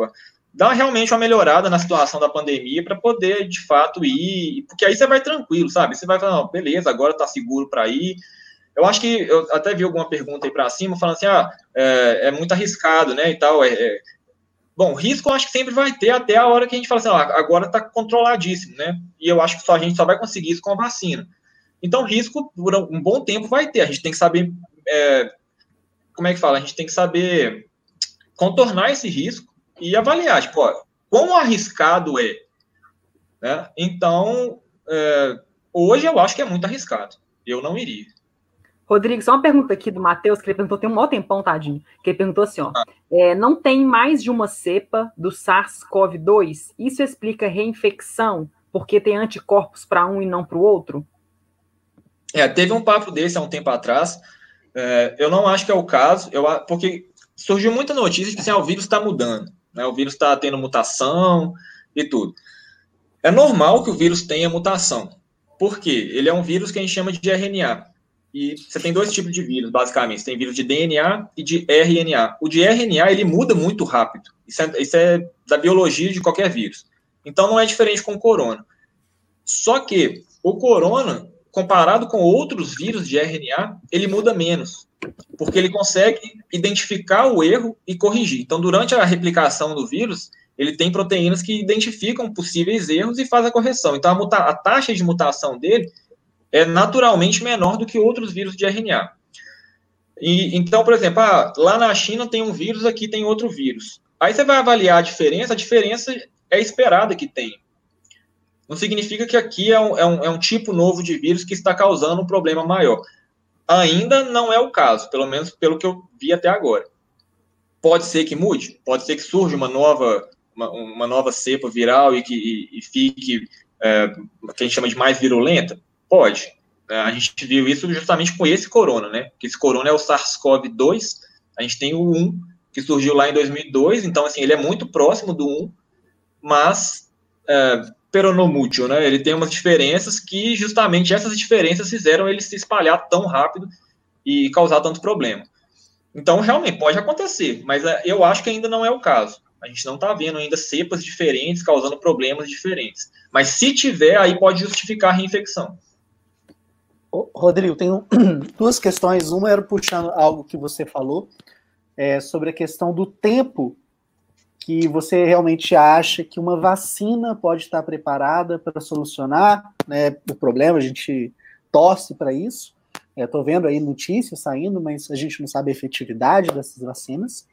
S5: Dar realmente uma melhorada na situação da pandemia para poder, de fato, ir. Porque aí você vai tranquilo, sabe? Você vai falar, não, beleza, agora tá seguro para ir. Eu acho que eu até vi alguma pergunta aí para cima falando assim, ah, é, é, muito arriscado, né? E tal. É, é, Bom, risco eu acho que sempre vai ter até a hora que a gente fala assim, ah, agora está controladíssimo, né? E eu acho que só, a gente só vai conseguir isso com a vacina. Então, risco por um bom tempo vai ter. A gente tem que saber, é, como é que fala? A gente tem que saber contornar esse risco e avaliar, tipo, ó, quão arriscado é. Né? Então, é, hoje eu acho que é muito arriscado. Eu não iria.
S4: Rodrigo, só uma pergunta aqui do Matheus, que ele perguntou, tem um maior tempão, tadinho, que ele perguntou assim, ó, ah. é, não tem mais de uma cepa do SARS-CoV-2? Isso explica reinfecção, porque tem anticorpos para um e não para o outro?
S5: É, teve um papo desse há um tempo atrás, é, eu não acho que é o caso, eu, porque surgiu muita notícia de que assim, ah, o vírus está mudando, né, o vírus está tendo mutação e tudo. É normal que o vírus tenha mutação, por quê? Ele é um vírus que a gente chama de RNA, e você tem dois tipos de vírus, basicamente. Você tem vírus de DNA e de RNA. O de RNA, ele muda muito rápido. Isso é, isso é da biologia de qualquer vírus. Então, não é diferente com o corona. Só que o corona, comparado com outros vírus de RNA, ele muda menos. Porque ele consegue identificar o erro e corrigir. Então, durante a replicação do vírus, ele tem proteínas que identificam possíveis erros e faz a correção. Então, a, a taxa de mutação dele é naturalmente menor do que outros vírus de RNA. E, então, por exemplo, ah, lá na China tem um vírus, aqui tem outro vírus. Aí você vai avaliar a diferença, a diferença é esperada que tem. Não significa que aqui é um, é um, é um tipo novo de vírus que está causando um problema maior. Ainda não é o caso, pelo menos pelo que eu vi até agora. Pode ser que mude, pode ser que surja uma nova, uma, uma nova cepa viral e que e, e fique, é, que a gente chama de mais virulenta, Pode. É, a gente viu isso justamente com esse corona, né? Que esse corona é o SARS-CoV-2. A gente tem o 1, que surgiu lá em 2002. Então, assim, ele é muito próximo do 1, mas é, peronomútil, né? Ele tem umas diferenças que justamente essas diferenças fizeram ele se espalhar tão rápido e causar tanto problema. Então, realmente, pode acontecer, mas é, eu acho que ainda não é o caso. A gente não está vendo ainda cepas diferentes causando problemas diferentes. Mas se tiver, aí pode justificar a reinfecção.
S2: Rodrigo, tenho <clears throat> duas questões. Uma era puxando algo que você falou é, sobre a questão do tempo que você realmente acha que uma vacina pode estar preparada para solucionar né, o problema. A gente torce para isso. Estou é, vendo aí notícias saindo, mas a gente não sabe a efetividade dessas vacinas.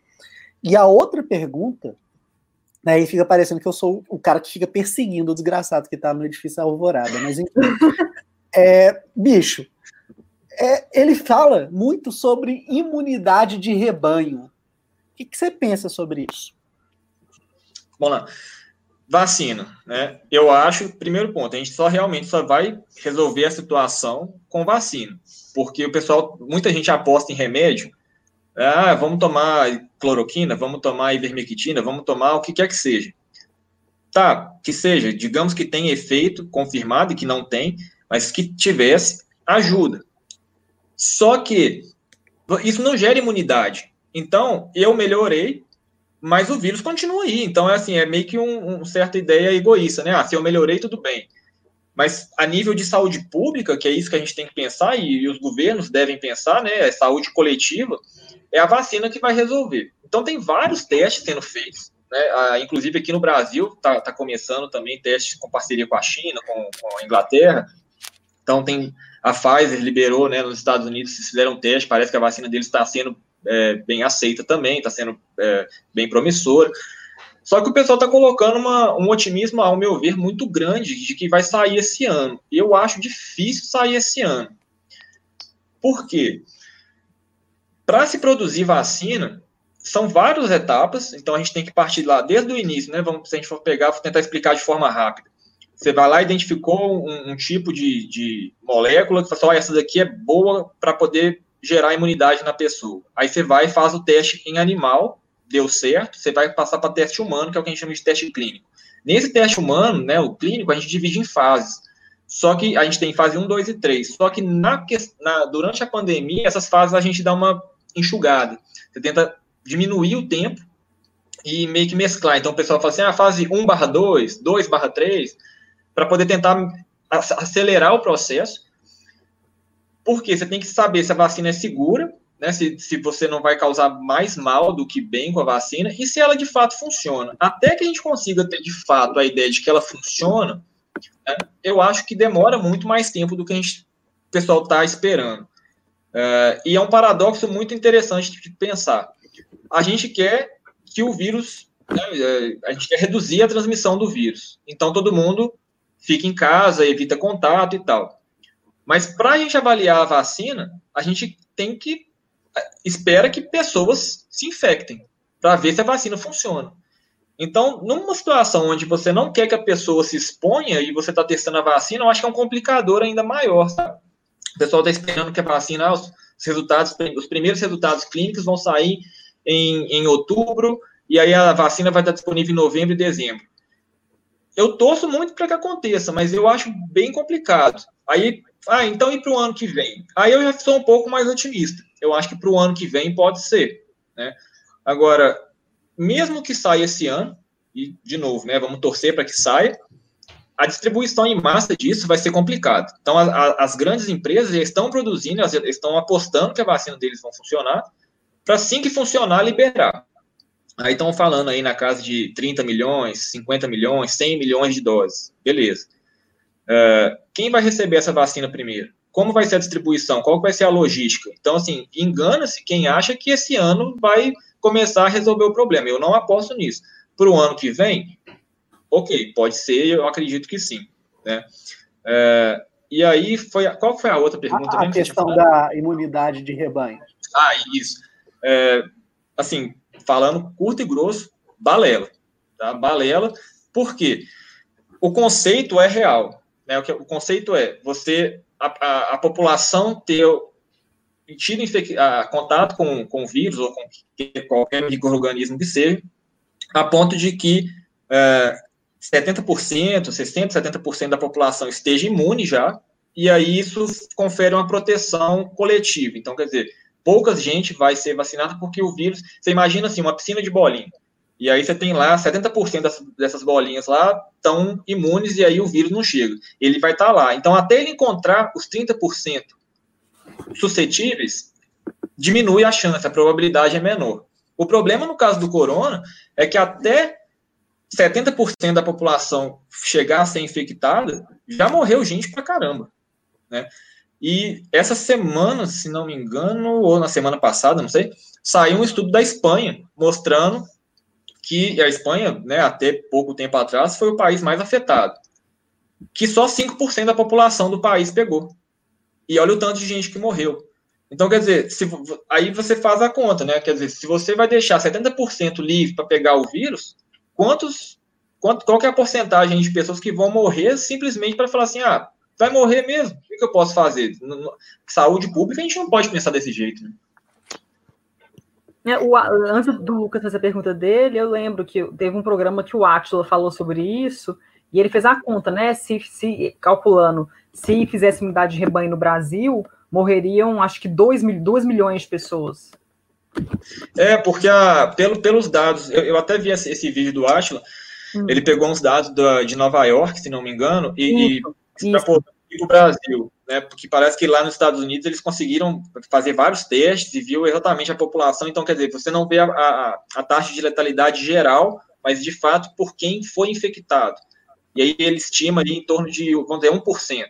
S2: E a outra pergunta, né, e fica parecendo que eu sou o cara que fica perseguindo o desgraçado que está no edifício Alvorada, mas enfim. <laughs> É, bicho, é, ele fala muito sobre imunidade de rebanho. O que, que, você pensa sobre isso?
S5: Vamos lá. Vacina, né? Eu acho, primeiro ponto, a gente só realmente só vai resolver a situação com vacina. Porque o pessoal, muita gente aposta em remédio. Ah, vamos tomar cloroquina, vamos tomar ivermectina, vamos tomar o que quer que seja. Tá, que seja, digamos que tem efeito confirmado e que não tem, mas que tivesse ajuda. Só que isso não gera imunidade. Então, eu melhorei, mas o vírus continua aí. Então, é assim, é meio que um, um certa ideia egoísta, né? Ah, se eu melhorei, tudo bem. Mas a nível de saúde pública, que é isso que a gente tem que pensar, e, e os governos devem pensar, né? É saúde coletiva, é a vacina que vai resolver. Então, tem vários testes sendo feitos. Né? Ah, inclusive aqui no Brasil está tá começando também testes com parceria com a China, com, com, a Inglaterra. Então tem a Pfizer liberou, né, nos Estados Unidos se fizeram um teste, parece que a vacina deles está sendo é, bem aceita também, está sendo é, bem promissora. Só que o pessoal está colocando uma, um otimismo, ao meu ver, muito grande de que vai sair esse ano. Eu acho difícil sair esse ano. Por quê? Para se produzir vacina, são várias etapas, então a gente tem que partir lá desde o início, né? Vamos, se a gente for pegar, vou tentar explicar de forma rápida. Você vai lá, identificou um, um tipo de, de, molécula que fala assim, oh, essa daqui é boa para poder gerar imunidade na pessoa. Aí você vai e faz o teste em animal, deu certo, você vai passar para teste humano, que é o que a gente chama de teste clínico. Nesse teste humano, né, o clínico, a gente divide em fases. Só que a gente tem fase 1, 2 e 3. Só que na, na, durante a pandemia, essas fases a gente dá uma enxugada. Você tenta diminuir o tempo e meio que mesclar. Então o pessoal fala assim, a ah, fase 1 barra 2, 2 barra 3, para poder tentar acelerar o processo. Porque você tem que saber se a vacina é segura, né, se, se você não vai causar mais mal do que bem com a vacina, e se ela de fato funciona. Até que a gente consiga ter de fato a ideia de que ela funciona, né, eu acho que demora muito mais tempo do que a gente, o pessoal está esperando. Uh, e é um paradoxo muito interessante de pensar a gente quer que o vírus, né, é, a gente quer reduzir a transmissão do vírus. Então todo mundo fica em casa, evita contato e tal. Mas para a gente avaliar a vacina, a gente tem que espera que pessoas se infectem para ver se a vacina funciona. Então, numa situação onde você não quer que a pessoa se exponha e você está testando a vacina, eu acho que é um complicador ainda maior. Sabe? O pessoal está esperando que a vacina, os resultados, os primeiros resultados clínicos vão sair em, em outubro, e aí a vacina vai estar disponível em novembro e dezembro. Eu torço muito para que aconteça, mas eu acho bem complicado. Aí, ah, então e para o ano que vem? Aí eu já sou um pouco mais otimista. Eu acho que para o ano que vem pode ser. Né? Agora, mesmo que saia esse ano, e de novo, né, vamos torcer para que saia, a distribuição em massa disso vai ser complicado. Então, a, a, as grandes empresas já estão produzindo, elas estão apostando que a vacina deles vão funcionar, para assim que funcionar, liberar. Aí estão falando aí na casa de 30 milhões, 50 milhões, 100 milhões de doses. Beleza. Uh, quem vai receber essa vacina primeiro? Como vai ser a distribuição? Qual vai ser a logística? Então, assim, engana-se quem acha que esse ano vai começar a resolver o problema. Eu não aposto nisso. Para o ano que vem, ok, pode ser, eu acredito que sim. Né? Uh, e aí, foi, qual foi a outra pergunta?
S2: A, a questão da imunidade de rebanho.
S5: Ah, isso é, assim, falando curto e grosso, balela. Tá? Balela, por quê? O conceito é real. Né? O, que, o conceito é você, a, a, a população ter tido a, contato com, com vírus ou com qualquer microorganismo que seja, a ponto de que é, 70%, 60%, 70% da população esteja imune já, e aí isso confere uma proteção coletiva. Então, quer dizer, pouca gente vai ser vacinada porque o vírus. Você imagina assim, uma piscina de bolinha. E aí você tem lá 70% dessas, bolinhas lá estão imunes e aí o vírus não chega. Ele vai estar tá lá. Então, até ele encontrar os 30% suscetíveis, diminui a chance, a probabilidade é menor. O problema no caso do corona é que até 70% da população chegar a ser infectada, já morreu gente pra caramba. Né? E essa semana, se não me engano, ou na semana passada, não sei, saiu um estudo da Espanha mostrando que a Espanha, né, até pouco tempo atrás, foi o país mais afetado. Que só 5% da população do país pegou. E olha o tanto de gente que morreu. Então, quer dizer, se, aí você faz a conta, né? Quer dizer, se você vai deixar 70% livre para pegar o vírus, quantos, quanto, qual é a porcentagem de pessoas que vão morrer simplesmente para falar assim, ah, vai morrer mesmo. O que eu posso fazer? Saúde pública, a gente não pode pensar desse jeito. Né?
S4: É, o, antes do Lucas fazer a pergunta dele, eu lembro que teve um programa que o Atila falou sobre isso, e ele fez a conta, né? Se, se calculando, se fizesse unidade de rebanho no Brasil, morreriam acho que 2, 2 milhões de pessoas.
S5: É, porque a, pelo, pelos dados, eu, eu até vi esse, esse vídeo do Atila, hum. ele pegou uns dados da, de Nova York, se não me engano, e, e o Brasil, né? Porque parece que lá nos Estados Unidos eles conseguiram fazer vários testes e viu exatamente a população. Então, quer dizer, você não vê a, a, a taxa de letalidade geral, mas de fato por quem foi infectado. E aí ele estima ali em torno de, vamos dizer, 1%.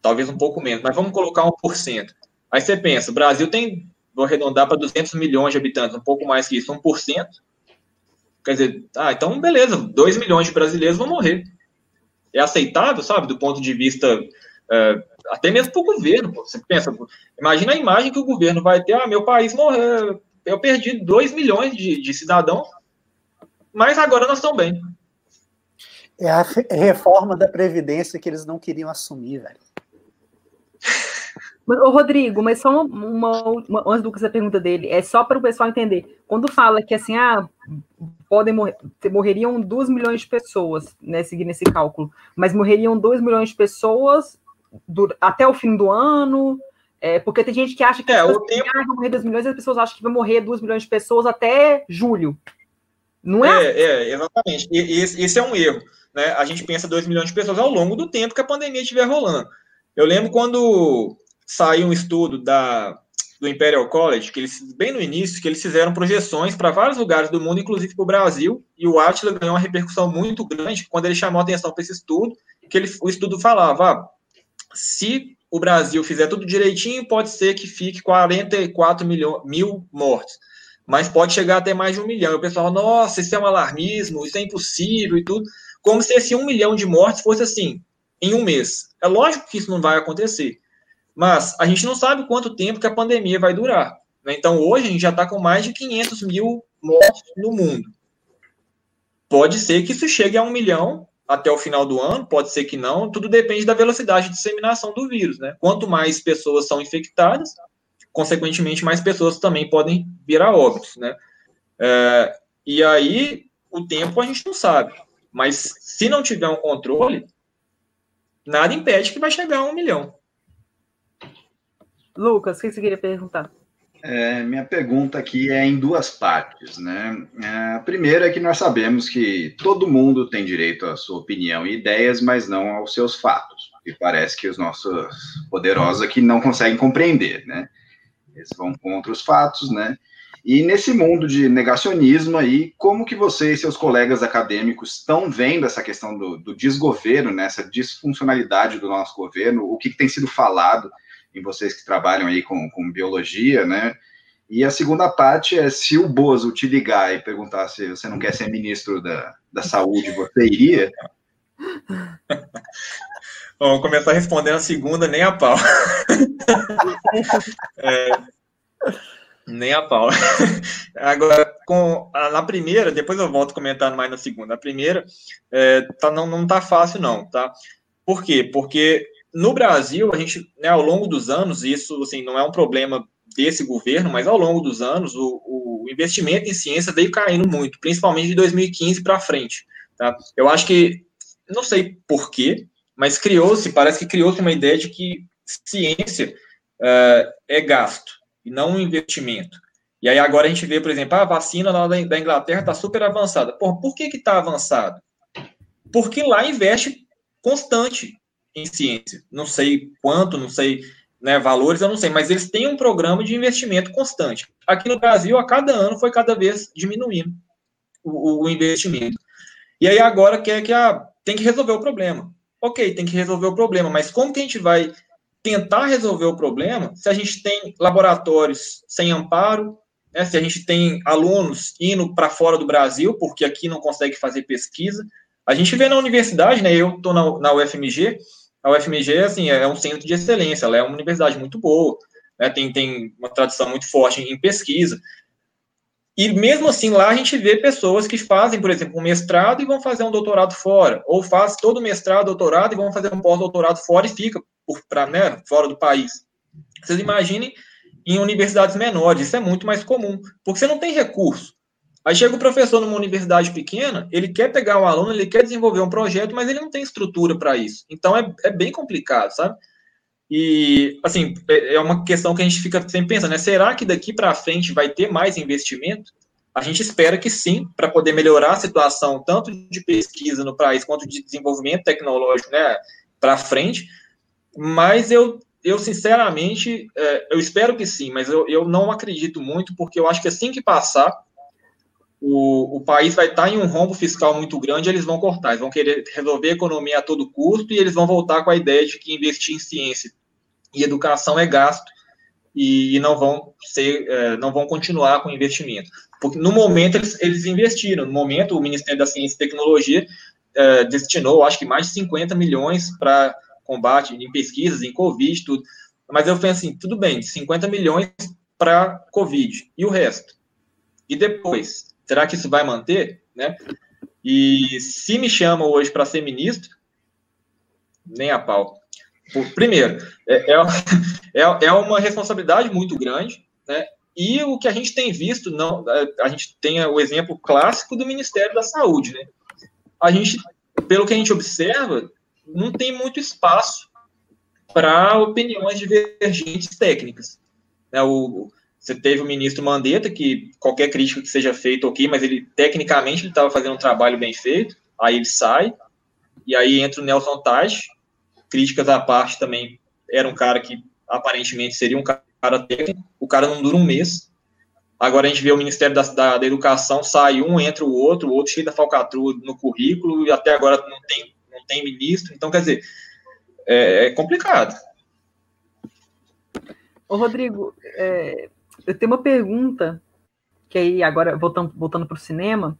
S5: Talvez um pouco menos, mas vamos colocar 1%. Aí você pensa, o Brasil tem, vou arredondar para 200 milhões de habitantes, um pouco mais que isso, 1%. Quer dizer, ah, então beleza, 2 milhões de brasileiros vão morrer. É aceitável, sabe, do ponto de vista é, até mesmo para o governo. Pô. Você pensa, imagina a imagem que o governo vai ter, ah, meu país morreu, eu perdi 2 milhões de, de cidadãos, mas agora nós estamos bem.
S2: É a reforma da Previdência que eles não queriam assumir, velho. <laughs>
S4: Ô, Rodrigo, mas só uma, uma, antes do que você pergunta dele, é só para o pessoal entender. Quando fala que assim, ah, podem morrer, morreriam 2 milhões de pessoas, né, seguindo esse cálculo, mas morreriam 2 milhões de pessoas do, até o fim do ano, é, porque tem gente que acha que
S5: é, o tempo...
S4: ah, vão morrer 2 milhões, e as pessoas acham que vai morrer 2 milhões de pessoas até julho. Não é?
S5: É, é exatamente. E, esse, esse é um erro. Né? A gente pensa 2 milhões de pessoas ao longo do tempo que a pandemia estiver rolando. Eu lembro quando saiu um estudo da, do Imperial College, que eles, bem no início, que eles fizeram projeções para vários lugares do mundo, inclusive para o Brasil, e o Atlas ganhou uma repercussão muito grande quando ele chamou a atenção para esse estudo, que ele, o estudo falava, ah, se o Brasil fizer tudo direitinho, pode ser que fique 44 milhões, mil mortos, mas pode chegar até mais de um milhão. E o pessoal, nossa, isso é um alarmismo, isso é impossível e tudo, como se esse um milhão de mortes fosse assim, em um mês. É lógico que isso não vai acontecer. Mas a gente não sabe quanto tempo que a pandemia vai durar. Né? Então, hoje, a gente já está com mais de 500 mil mortos no mundo. Pode ser que isso chegue a um milhão até o final do ano, pode ser que não, tudo depende da velocidade de disseminação do vírus. Né? Quanto mais pessoas são infectadas, consequentemente, mais pessoas também podem virar óbitos. Né? É, e aí, o tempo a gente não sabe. Mas se não tiver um controle, nada impede que vai chegar a um milhão.
S4: Lucas, o que você queria perguntar?
S3: É, minha pergunta aqui é em duas partes, né? É, a primeira é que nós sabemos que todo mundo tem direito à sua opinião e ideias, mas não aos seus fatos. E parece que os nossos poderosos aqui não conseguem compreender, né? Eles vão contra os fatos, né? E nesse mundo de negacionismo aí, como que você e seus colegas acadêmicos estão vendo essa questão do, do desgoverno, né, essa disfuncionalidade do nosso governo, o que, que tem sido falado em vocês que trabalham aí com, com biologia, né? E a segunda parte é se o Bozo te ligar e perguntar se você não quer ser ministro da, da saúde, você iria? <laughs>
S5: Vamos começar respondendo a segunda, nem a pau. <laughs> é, nem a pau. <laughs> Agora, com na primeira, depois eu volto comentando mais na segunda. A primeira, é, tá, não, não tá fácil, não, tá? Por quê? Porque no Brasil, a gente, né, ao longo dos anos, isso assim, não é um problema desse governo, mas ao longo dos anos, o, o investimento em ciência veio caindo muito, principalmente de 2015 para frente. Tá? Eu acho que, não sei porquê, mas criou-se, parece que criou-se uma ideia de que ciência uh, é gasto e não um investimento. E aí agora a gente vê, por exemplo, a vacina lá da, Inglaterra está super avançada. Por, por que está avançada? Porque lá investe constante em ciência. Não sei quanto, não sei né, valores, eu não sei, mas eles têm um programa de investimento constante. Aqui no Brasil, a cada ano foi cada vez diminuindo o, o investimento. E aí agora quer que a, tem que resolver o problema. Ok, tem que resolver o problema, mas como que a gente vai tentar resolver o problema se a gente tem laboratórios sem amparo, né, se a gente tem alunos indo para fora do Brasil, porque aqui não consegue fazer pesquisa. A gente vê na universidade, né, eu estou na, na UFMG, a UFMG assim, é um centro de excelência, ela é uma universidade muito boa, né, tem, tem uma tradição muito forte em pesquisa. E mesmo assim, lá a gente vê pessoas que fazem, por exemplo, um mestrado e vão fazer um doutorado fora, ou faz todo mestrado, doutorado e vão fazer um pós-doutorado fora e fica por, pra, né, fora do país. Vocês imaginem em universidades menores, isso é muito mais comum, porque você não tem recurso. Aí chega o professor numa universidade pequena, ele quer pegar um aluno, ele quer desenvolver um projeto, mas ele não tem estrutura para isso. Então é, é bem complicado, sabe? E, assim, é, é uma questão que a gente fica sempre pensando, né? Será que daqui para frente vai ter mais investimento? A gente espera que sim, para poder melhorar a situação tanto de pesquisa no país quanto de desenvolvimento tecnológico, né? para frente, mas eu, eu sinceramente, é, eu espero que sim, mas eu, eu não acredito muito, porque eu acho que assim que passar, o, o país vai estar em um rombo fiscal muito grande, eles vão cortar, eles vão querer resolver a economia a todo custo e eles vão voltar com a ideia de que investir em ciência e educação é gasto e, e não vão ser, é, não vão continuar com o investimento. Porque no momento eles, eles investiram, no momento o Ministério da Ciência e Tecnologia é, destinou, acho que mais de 50 milhões para combate em pesquisas, em Covid, tudo. Mas eu penso assim, tudo bem, 50 milhões para Covid. E o resto? E depois? Será que isso vai manter? Né? E se me chamam hoje para ser ministro, nem a pau. Primeiro, é, é, <laughs> é, é uma responsabilidade muito grande, né? E o que a gente tem visto, não, a gente tem o exemplo clássico do Ministério da Saúde, né? A gente, pelo que a gente observa, não tem muito espaço para opiniões divergentes técnicas. Né? O, você teve o ministro Mandetta, que qualquer crítica que seja feita, ok, mas ele, tecnicamente, ele estava fazendo um trabalho bem feito, aí ele sai, e aí entra o Nelson Taj, críticas à parte também, era um cara que aparentemente seria um cara técnico, o cara não dura um mês. Agora a gente vê o Ministério da, da, da Educação, sai um, entra o outro, o outro cheio da falcatrua no currículo, e até agora não tem, não tem ministro. Então, quer dizer, é, é complicado.
S4: Ô, Rodrigo, é, eu tenho uma pergunta, que aí agora, voltando, voltando para o cinema,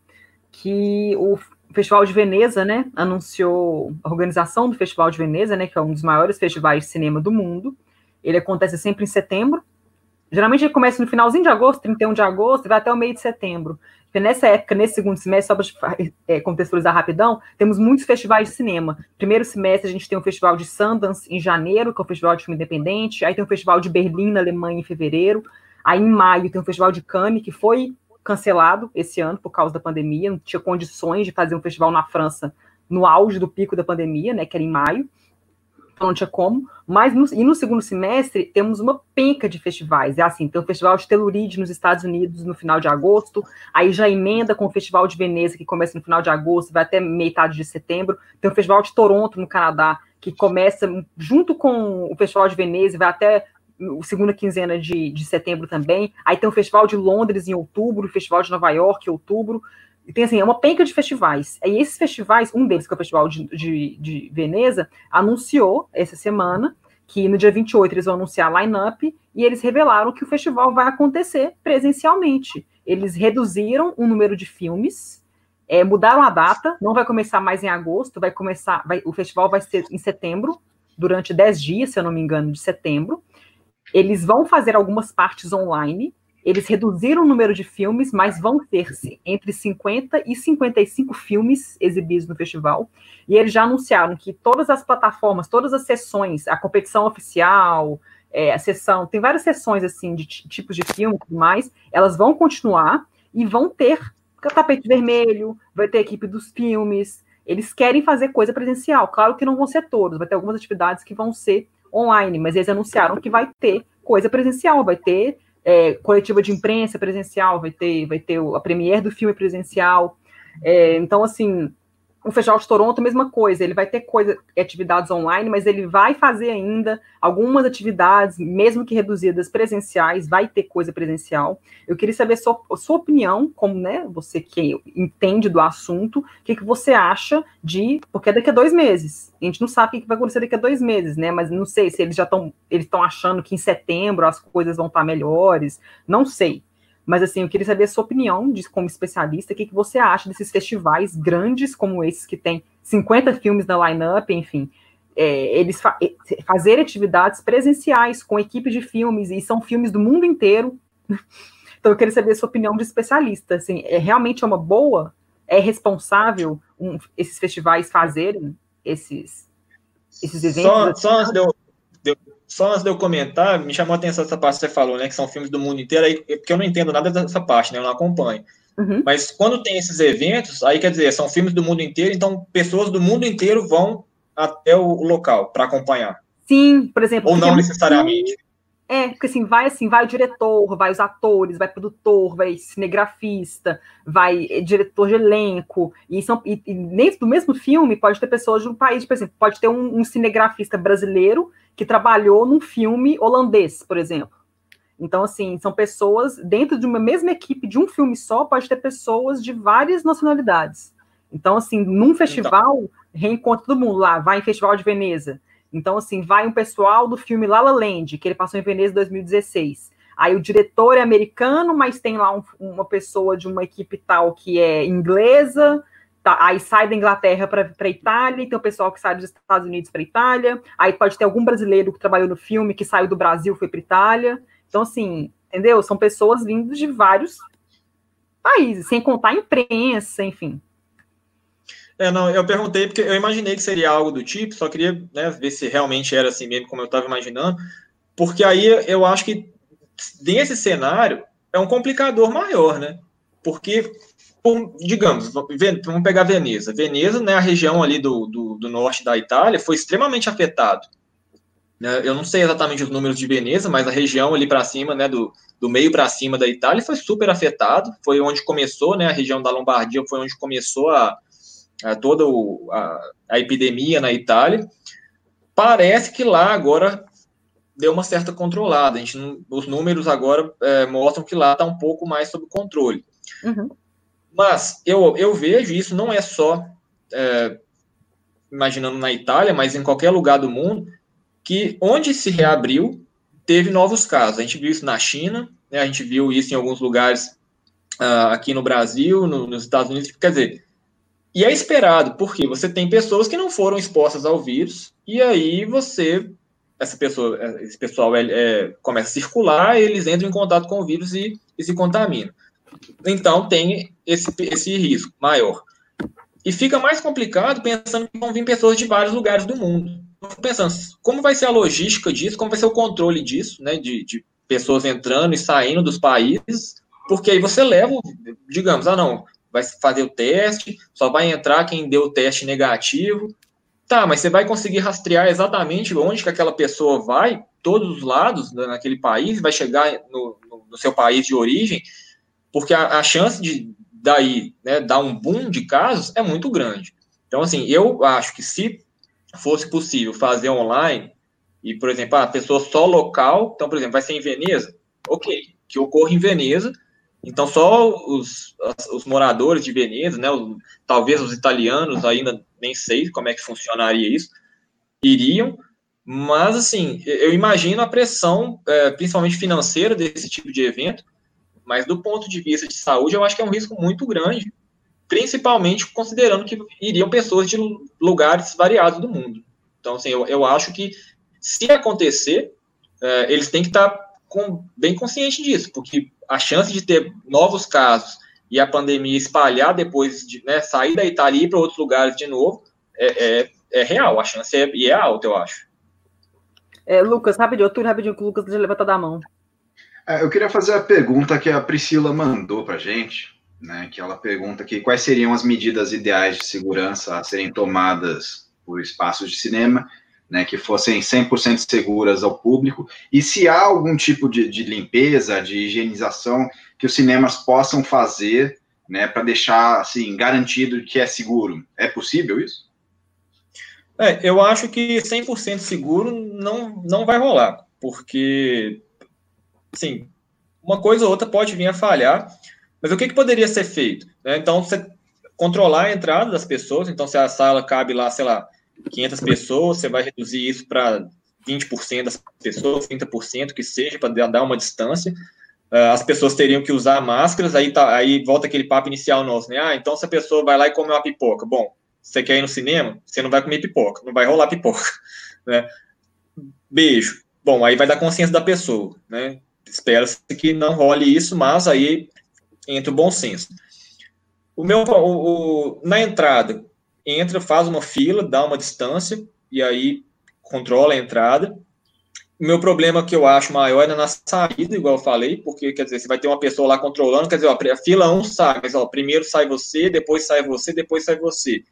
S4: que o Festival de Veneza, né, anunciou a organização do Festival de Veneza, né, que é um dos maiores festivais de cinema do mundo. Ele acontece sempre em setembro. Geralmente ele começa no finalzinho de agosto, 31 de agosto, e vai até o meio de setembro. Porque nessa época, nesse segundo semestre, só para é, contextualizar rapidão, temos muitos festivais de cinema. Primeiro semestre a gente tem o Festival de Sundance em janeiro, que é o Festival de Filme Independente. Aí tem o Festival de Berlim, na Alemanha, em fevereiro. Aí em maio tem o Festival de Cannes, que foi cancelado esse ano por causa da pandemia, não tinha condições de fazer um festival na França no auge do pico da pandemia, né, que era em maio, então não tinha como, mas no, e no segundo semestre temos uma penca de festivais, é assim, tem o Festival de Telluride nos Estados Unidos no final de agosto, aí já emenda com o Festival de Veneza, que começa no final de agosto, vai até metade de setembro, tem o Festival de Toronto, no Canadá, que começa junto com o Festival de Veneza, vai até segunda quinzena de, de setembro também. Aí tem o Festival de Londres em outubro, o Festival de Nova York em outubro. E tem assim, é uma penca de festivais. E esses festivais, um deles, que é o Festival de, de, de Veneza, anunciou essa semana que no dia 28 eles vão anunciar a line-up e eles revelaram que o festival vai acontecer presencialmente. Eles reduziram o número de filmes, é, mudaram a data, não vai começar mais em agosto, vai começar, vai, o festival vai ser em setembro, durante 10 dias, se eu não me engano, de setembro. Eles vão fazer algumas partes online. Eles reduziram o número de filmes, mas vão ter entre 50 e 55 filmes exibidos no festival. E eles já anunciaram que todas as plataformas, todas as sessões, a competição oficial, é, a sessão, tem várias sessões assim de tipos de filme e mais, elas vão continuar e vão ter tapete vermelho, vai ter equipe dos filmes. Eles querem fazer coisa presencial. Claro que não vão ser todos, vai ter algumas atividades que vão ser online, mas eles anunciaram que vai ter coisa presencial, vai ter é, coletiva de imprensa presencial, vai ter, vai ter a premiere do filme presencial. É, então, assim, o Festival de Toronto, mesma coisa, ele vai ter coisa, atividades online, mas ele vai fazer ainda algumas atividades, mesmo que reduzidas, presenciais, vai ter coisa presencial. Eu queria saber sua, sua opinião, como né, você que entende do assunto, o que, que você acha de. Porque é daqui a dois meses. A gente não sabe o que vai acontecer daqui a dois meses, né? Mas não sei se eles já estão. Eles estão achando que em setembro as coisas vão estar melhores. Não sei. Mas assim, eu queria saber a sua opinião, de, como especialista, o que, que você acha desses festivais grandes como esses que tem 50 filmes na line-up, enfim. É, eles fa fazer atividades presenciais com equipe de filmes, e são filmes do mundo inteiro. <laughs> Então eu queria saber a sua opinião de especialista. Assim, é realmente uma boa? É responsável um, esses festivais fazerem esses, esses eventos?
S5: Só, só antes de eu, de eu só antes de eu comentar, me chamou a atenção essa parte que você falou, né? Que são filmes do mundo inteiro, aí, porque eu não entendo nada dessa parte, né? Eu não acompanho. Uhum. Mas quando tem esses eventos, aí quer dizer, são filmes do mundo inteiro, então pessoas do mundo inteiro vão até o local para acompanhar.
S4: Sim, por exemplo.
S5: Ou não necessariamente.
S4: É, porque assim, vai assim, vai o diretor, vai os atores, vai produtor, vai cinegrafista, vai eh, diretor de elenco, e, são, e, e dentro do mesmo filme pode ter pessoas de um país, por exemplo, pode ter um, um cinegrafista brasileiro que trabalhou num filme holandês, por exemplo. Então, assim, são pessoas, dentro de uma mesma equipe de um filme só, pode ter pessoas de várias nacionalidades. Então, assim, num então. festival, então. reencontra todo mundo lá, vai em Festival de Veneza. Então, assim, vai um pessoal do filme La La Land, que ele passou em Veneza em 2016. Aí o diretor é americano, mas tem lá um, uma pessoa de uma equipe tal que é inglesa, tá, aí sai da Inglaterra para Itália, tem o pessoal que sai dos Estados Unidos para Itália, aí pode ter algum brasileiro que trabalhou no filme, que saiu do Brasil, foi para Itália. Então, assim, entendeu? São pessoas vindas de vários países, sem contar a imprensa, enfim.
S5: É, não, eu perguntei porque eu imaginei que seria algo do tipo, só queria né, ver se realmente era assim mesmo, como eu estava imaginando, porque aí eu acho que nesse cenário é um complicador maior, né? Porque, digamos, vamos pegar Veneza. Veneza, né, a região ali do, do, do norte da Itália, foi extremamente afetado. Né? Eu não sei exatamente os números de Veneza, mas a região ali para cima, né, do, do meio para cima da Itália, foi super afetado. Foi onde começou, né, a região da Lombardia foi onde começou a, a toda o, a, a epidemia na Itália. Parece que lá agora deu uma certa controlada. A gente os números agora é, mostram que lá está um pouco mais sob controle. Uhum. Mas eu, eu vejo isso não é só é, imaginando na Itália, mas em qualquer lugar do mundo, que onde se reabriu teve novos casos. A gente viu isso na China, né, a gente viu isso em alguns lugares uh, aqui no Brasil, no, nos Estados Unidos. Quer dizer, e é esperado, porque você tem pessoas que não foram expostas ao vírus, e aí você, essa pessoa, esse pessoal é, é, começa a circular, eles entram em contato com o vírus e, e se contaminam. Então tem esse, esse risco maior. E fica mais complicado pensando que vão vir pessoas de vários lugares do mundo. Pensando, como vai ser a logística disso, como vai ser o controle disso, né, de, de pessoas entrando e saindo dos países, porque aí você leva, digamos, ah não, vai fazer o teste, só vai entrar quem deu o teste negativo. Tá, mas você vai conseguir rastrear exatamente onde que aquela pessoa vai, todos os lados naquele país, vai chegar no, no seu país de origem, porque a, a chance de daí né, dar um boom de casos é muito grande. Então, assim, eu acho que se fosse possível fazer online, e, por exemplo, a pessoa só local, então, por exemplo, vai ser em Veneza, ok, que ocorra em Veneza, então, só os, os moradores de Veneza, né, os, talvez os italianos, ainda nem sei como é que funcionaria isso, iriam, mas, assim, eu imagino a pressão, é, principalmente financeira, desse tipo de evento, mas do ponto de vista de saúde, eu acho que é um risco muito grande, principalmente considerando que iriam pessoas de lugares variados do mundo. Então, assim, eu, eu acho que se acontecer, é, eles têm que estar com, bem conscientes disso, porque a chance de ter novos casos e a pandemia espalhar depois de né, sair da Itália e ir para outros lugares de novo é, é, é, real, a chance é, e é alta, eu acho.
S4: É, Lucas, rapidinho, eu rapidinho que o Lucas já levantou da mão.
S3: É, eu queria fazer a pergunta que a Priscila mandou para gente, né, que ela pergunta aqui quais seriam as medidas ideais de segurança a serem tomadas por espaços de cinema né, que fossem 100% seguras ao público, e se há algum tipo de, de limpeza, de higienização que os cinemas possam fazer né, para deixar assim, garantido que é seguro. É possível isso?
S5: É, eu acho que 100% seguro não, não vai rolar, porque, assim, uma coisa ou outra pode vir a falhar, mas o que, que poderia ser feito? Né? Então, você controlar a entrada das pessoas, então se a sala cabe lá, sei lá, 500 pessoas, você vai reduzir isso para 20% das pessoas, 30% que seja, para dar uma distância. Uh, as pessoas teriam que usar máscaras, aí, tá, aí volta aquele papo inicial nosso, né? Ah, então se a pessoa vai lá e come uma pipoca. Bom, você quer ir no cinema? Você não vai comer pipoca, não vai rolar pipoca, <laughs> né? Beijo. Bom, aí vai dar consciência da pessoa, né? Espera-se que não role isso, mas aí entra o bom senso. O meu, o, o, na entrada, entra, faz uma fila, dá uma distância e aí controla a entrada. O meu problema que eu acho maior é na saída, igual eu falei, porque, quer dizer, você vai ter uma pessoa lá controlando, quer dizer, ó, a fila 1 um sai, mas, ó, primeiro sai você, depois sai você, depois sai você.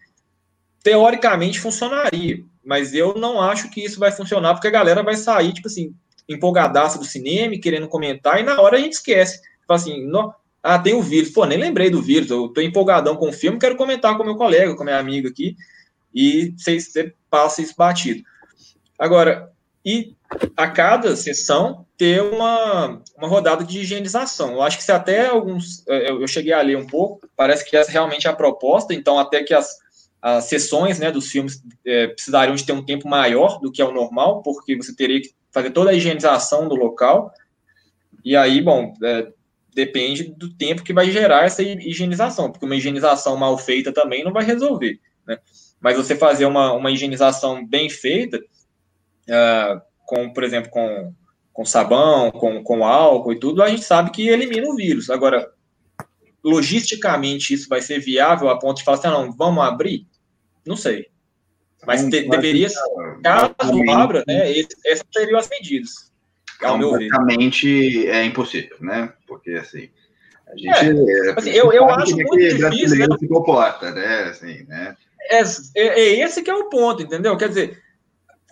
S5: Teoricamente funcionaria, mas eu não acho que isso vai funcionar, porque a galera vai sair, tipo assim, empolgadaça do cinema, querendo comentar, e na hora a gente esquece. Fala assim, no, ah, tem o vírus. Pô, nem lembrei do vírus. Eu tô empolgadão com o filme, quero comentar com meu colega, com minha amiga aqui, e você, passa isso batido. Agora, e a cada sessão ter uma, uma rodada de higienização. Eu acho que se até alguns. Eu cheguei a ler um pouco, parece que essa realmente é a proposta, então até que as, as sessões né, dos filmes é, precisariam de ter um tempo maior do que é o normal, porque você teria que fazer toda a higienização do local. E aí, bom, é, depende do tempo que vai gerar essa higienização, porque uma higienização mal feita também não vai resolver. Né? Mas você fazer uma, uma higienização bem feita, uh, com, por exemplo, com, com sabão, com, com álcool e tudo, a gente sabe que elimina o vírus. Agora, logisticamente, isso vai ser viável a ponto de falar assim, ah, não, vamos abrir? Não sei. Mas te, deveria, caso abra, né, essas seriam as medidas.
S3: Ao completamente é impossível, né? Porque assim. A gente,
S5: é, é assim, eu, eu acho muito difícil. Né?
S3: se comporta, né? Assim, né?
S5: É, é, é, esse que é o ponto, entendeu? Quer dizer,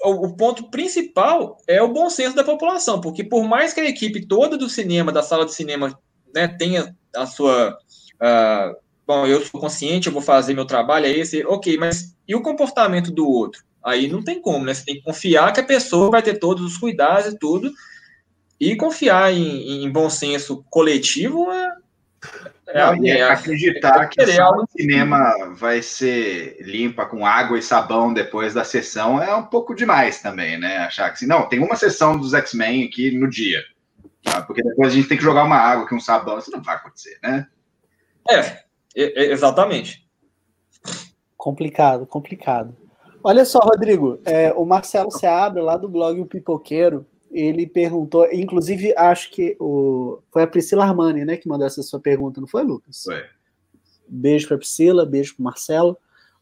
S5: o, o, ponto principal é o bom senso da população, porque por mais que a equipe toda do cinema, da sala de cinema, né, tenha a sua. Uh, bom, eu sou consciente, eu vou fazer meu trabalho, é esse, ok, mas e o comportamento do outro? Aí não tem como, né? Você tem que confiar que a pessoa vai ter todos os cuidados e tudo, e confiar em, em bom senso coletivo é,
S3: é, não, é, acreditar é, que o cinema vai ser limpa com água e sabão depois da sessão é um pouco demais também, né? Achar que assim, não, tem uma sessão dos X-Men aqui no dia, tá? porque depois a gente tem que jogar uma água com um sabão, isso não vai acontecer, né?
S5: É, exatamente.
S2: Complicado, complicado. Olha só, Rodrigo, é, o Marcelo Seabra, lá do blog O Pipoqueiro, ele perguntou, inclusive acho que o, foi a Priscila Armani, né, que mandou essa sua pergunta, não foi, Lucas?
S3: Foi.
S2: Beijo para Priscila, beijo para Marcelo.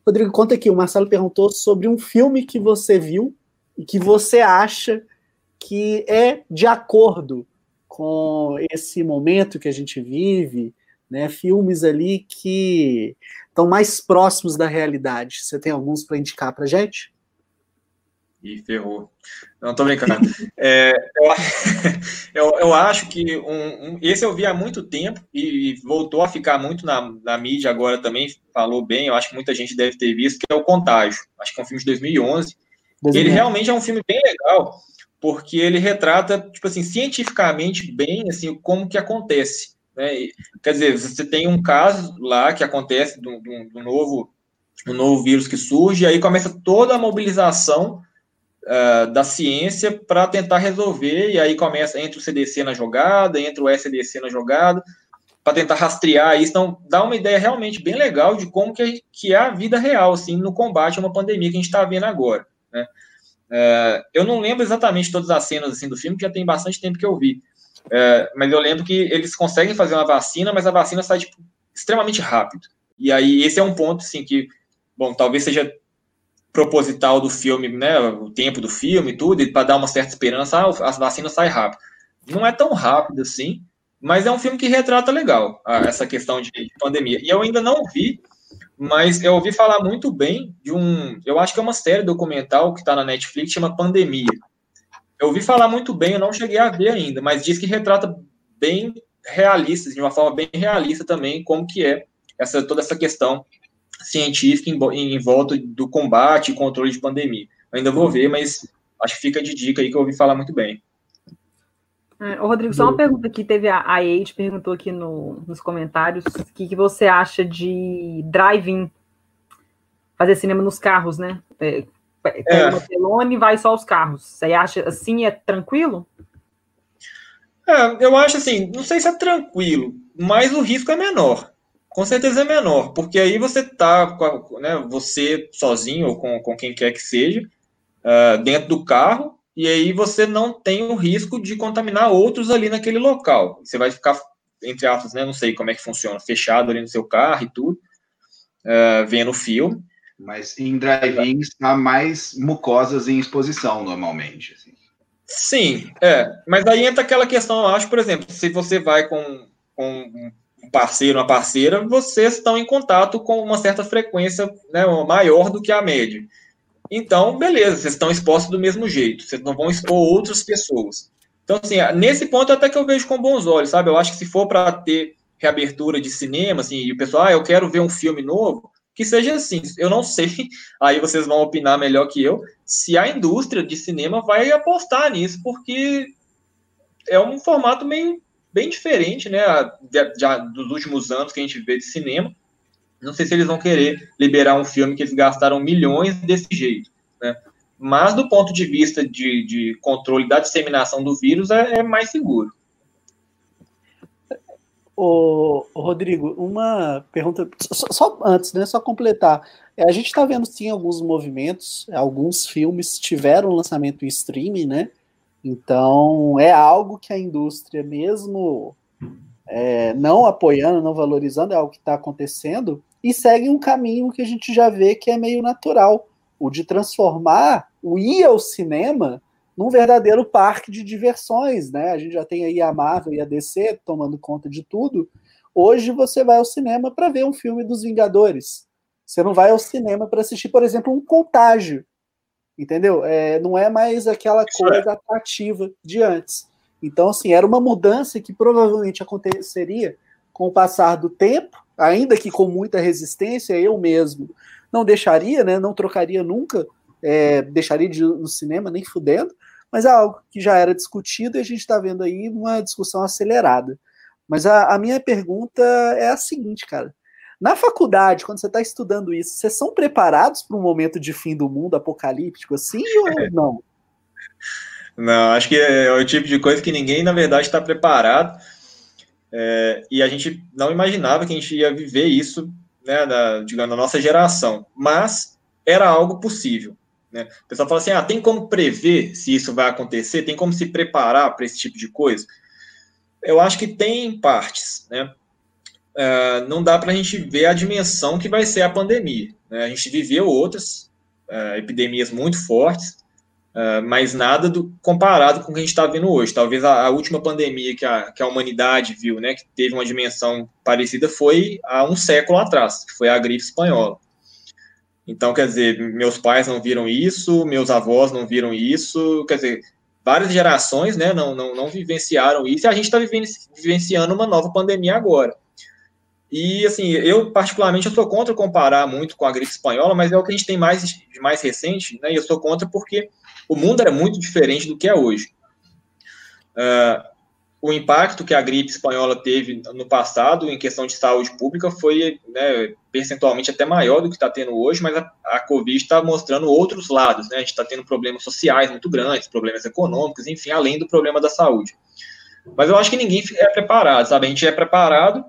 S2: Rodrigo, conta aqui, o Marcelo perguntou sobre um filme que você viu e que você acha que é de acordo com esse momento que a gente vive, né? Filmes ali que estão mais próximos da realidade. Você tem alguns para indicar para gente?
S5: E ferrou. Não, tô brincando. É, <laughs> eu, eu, acho que um, um, esse eu vi há muito tempo e, e voltou a ficar muito na, na, mídia agora também, falou bem, eu acho que muita gente deve ter visto, que é o Contágio. Acho que é um filme de 2011. Ele realmente é um filme bem legal, porque ele retrata, tipo assim, cientificamente bem, assim, como que acontece. Né? Quer dizer, você tem um caso lá que acontece do, do, do novo, do novo vírus que surge, e aí começa toda a mobilização uh, da ciência para tentar resolver, e aí começa, entre o CDC na jogada, entre o SDC na jogada, para tentar rastrear isso, então dá uma ideia realmente bem legal de como que é, que é a vida real, assim, no combate a uma pandemia que a gente está vendo agora, né? Uh, eu não lembro exatamente todas as cenas assim do filme, porque já tem bastante tempo que eu vi, uh, mas eu lembro que eles conseguem fazer uma vacina, mas a vacina sai tipo, extremamente rápido. E aí esse é um ponto, assim, que, bom, talvez seja proposital do filme, né, o tempo do filme e tudo, para dar uma certa esperança, ah, as vacinas saem rápido. Não é tão rápido assim, mas é um filme que retrata legal a, essa questão de pandemia. E eu ainda não vi, mas eu ouvi falar muito bem de um, eu acho que é uma série documental que está na Netflix, chama Pandemia. Eu ouvi falar muito bem, eu não cheguei a ver ainda, mas diz que retrata bem realista, de uma forma bem realista também, como que é essa toda essa questão científica em, em volta do combate e controle de pandemia. ainda vou ver, mas acho que fica de dica aí que eu ouvi falar muito bem.
S4: É, ô Rodrigo, só uma pergunta que teve a, a Eide perguntou aqui no, nos comentários, o que, que você acha de drive-in, fazer cinema nos carros, né? É, é. uma telona e vai só os carros. Você acha assim é tranquilo?
S5: É, eu acho assim, não sei se é tranquilo, mas o risco é menor com certeza é menor, porque aí você tá, né, você sozinho ou com, com quem quer que seja, uh, dentro do carro, e aí você não tem o risco de contaminar outros ali naquele local. Você vai ficar, entre aspas, né, não sei como é que funciona, fechado ali no seu carro e tudo, uh, vendo o filme.
S3: Mas em drive-ins há mais mucosas em exposição, normalmente. Assim.
S5: Sim, é. Mas aí entra aquela questão, eu acho, por exemplo, se você vai com, com um parceiro, uma parceira, vocês estão em contato com uma certa frequência né, maior do que a média. Então, beleza, vocês estão expostos do mesmo jeito, vocês não vão expor outras pessoas. Então, assim, nesse ponto até que eu vejo com bons olhos, sabe? Eu acho que se for para ter reabertura de cinema, assim, e o pessoal, ah, eu quero ver um filme novo, que seja assim. Eu não sei, <laughs> aí vocês vão opinar melhor que eu, se a indústria de cinema vai apostar nisso, porque é um formato meio bem diferente, né, já dos últimos anos que a gente vê de cinema. Não sei se eles vão querer liberar um filme que eles gastaram milhões desse jeito, né? Mas do ponto de vista de, de controle da disseminação do vírus, é, é mais seguro.
S2: Ô, Rodrigo, uma pergunta, só, só, antes, né? Só completar. É, a gente está vendo sim alguns movimentos, alguns filmes tiveram lançamento em streaming, né? Então é algo que a indústria, mesmo é, não apoiando, não valorizando, é algo que está acontecendo, e segue um caminho que a gente já vê que é meio natural, o de transformar o ir ao cinema num verdadeiro parque de diversões, né? A gente já tem aí a Marvel e a DC tomando conta de tudo. Hoje você vai ao cinema para ver um filme dos Vingadores. Você não vai ao cinema para assistir, por exemplo, um Contágio, entendeu? É, não é mais aquela coisa é. atrativa de antes. Então, assim, era uma mudança que provavelmente aconteceria com o passar do tempo, ainda que com muita resistência, eu mesmo não deixaria, né? Não trocaria nunca, é, deixaria de ir no cinema, nem fudendo, mas é algo que já era discutido e a gente está vendo aí uma discussão acelerada. Mas a, a minha pergunta é a seguinte, cara. Na faculdade, quando você está estudando isso, vocês são preparados para um momento de fim do mundo apocalíptico assim ou <laughs> não?
S5: Não, acho que é o tipo de coisa que ninguém, na verdade, está preparado. É, e a gente não imaginava que a gente ia viver isso, né, da, digamos, na nossa geração. Mas era algo possível. Né? O pessoal fala assim: ah, tem como prever se isso vai acontecer? Tem como se preparar para esse tipo de coisa? Eu acho que tem partes, né? Uh, não dá para a gente ver a dimensão que vai ser a pandemia. Né? A gente viveu outras uh, epidemias muito fortes, uh, mas nada do, comparado com o que a gente está vendo hoje. Talvez a, a, última pandemia que a, que a humanidade viu, né, que teve uma dimensão parecida, foi há um século atrás, que foi a gripe espanhola. Então, quer dizer, meus pais não viram isso, meus avós não viram isso, quer dizer, várias gerações né, não, não, não vivenciaram isso, e a gente está vivenciando uma nova pandemia agora. E, assim, eu, particularmente, eu sou contra comparar muito com a gripe espanhola, mas é o que a gente tem mais, mais recente, né, e eu sou contra porque o mundo era muito diferente do que é hoje. Uh, o impacto que a gripe espanhola teve no passado em questão de saúde pública foi né, percentualmente até maior do que está tendo hoje, mas a, a Covid está mostrando outros lados, né? A gente está tendo problemas sociais muito grandes, problemas econômicos, enfim, além do problema da saúde. Mas eu acho que ninguém é preparado, sabe? A gente é preparado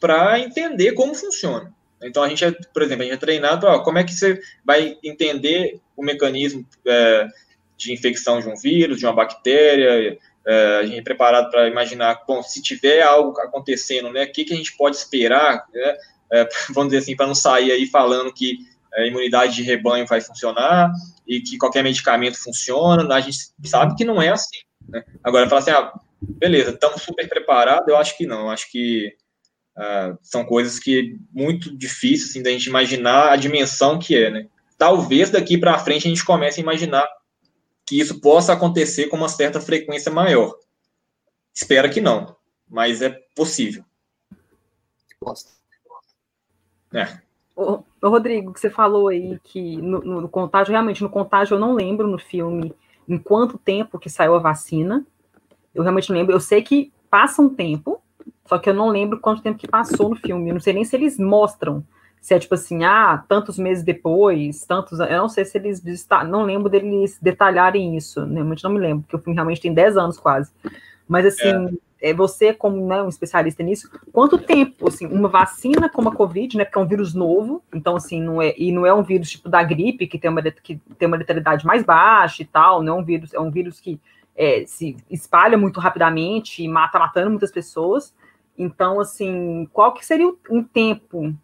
S5: para entender como funciona. Então a gente é, por exemplo, a gente é treinado, ó, como é que você vai entender o mecanismo é, de infecção de um vírus, de uma bactéria, é, a gente é preparado para imaginar, bom, se tiver algo acontecendo, né, o que, que a gente pode esperar, né, é, <laughs> vamos dizer assim, para não sair aí falando que a imunidade de rebanho vai funcionar e que qualquer medicamento funciona, a gente sabe que não é assim. Né? Agora, falar assim, ah, beleza, estamos super preparados, eu acho que não, acho que uh, são coisas que muito difíceis assim, da gente imaginar a dimensão que é, né? Talvez daqui para frente a gente comece a imaginar que isso possa acontecer com uma certa frequência maior. Espero que não, mas é possível.
S4: É. Ô, ô, Rodrigo, que você falou aí que no, no, no, contágio, realmente, no contágio eu não lembro no filme em quanto tempo que saiu a vacina. Eu realmente não lembro. Eu sei que passa um tempo, só que eu não lembro quanto tempo que passou no filme. Eu não sei nem se eles mostram se é tipo assim, ah, tantos meses depois, tantos. Eu não sei se eles. Não lembro deles detalharem isso, realmente não me lembro, porque o filme realmente tem 10 anos quase. Mas assim, é. é você, como né, um especialista nisso, quanto tempo, assim, uma vacina como a Covid, né? Porque é um vírus novo, então, assim, não é, e não é um vírus tipo da gripe, que tem uma, que tem uma letalidade mais baixa e tal, não é um vírus, é um vírus que é, se espalha muito rapidamente e mata matando muitas pessoas. Então, assim, qual que seria um tempo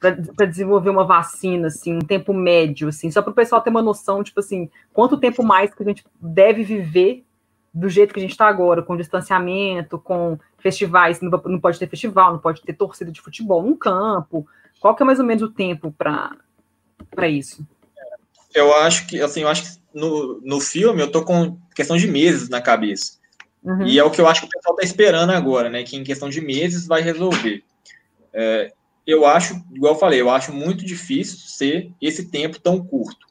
S4: para desenvolver uma vacina, assim, um tempo médio, assim, só para o pessoal ter uma noção, tipo assim, quanto tempo mais que a gente deve viver do jeito que a gente está agora, com distanciamento, com festivais, não, pode ter festival, não pode ter torcida de futebol num campo, qual que é mais ou menos o tempo para isso?
S5: Eu acho que, assim, eu acho que no, no filme eu tô com questão de meses na cabeça. Uhum. E é o que eu acho que o pessoal está esperando agora, né? Que em questão de meses vai resolver. É, eu acho, igual eu falei, eu acho muito difícil ser esse tempo tão curto.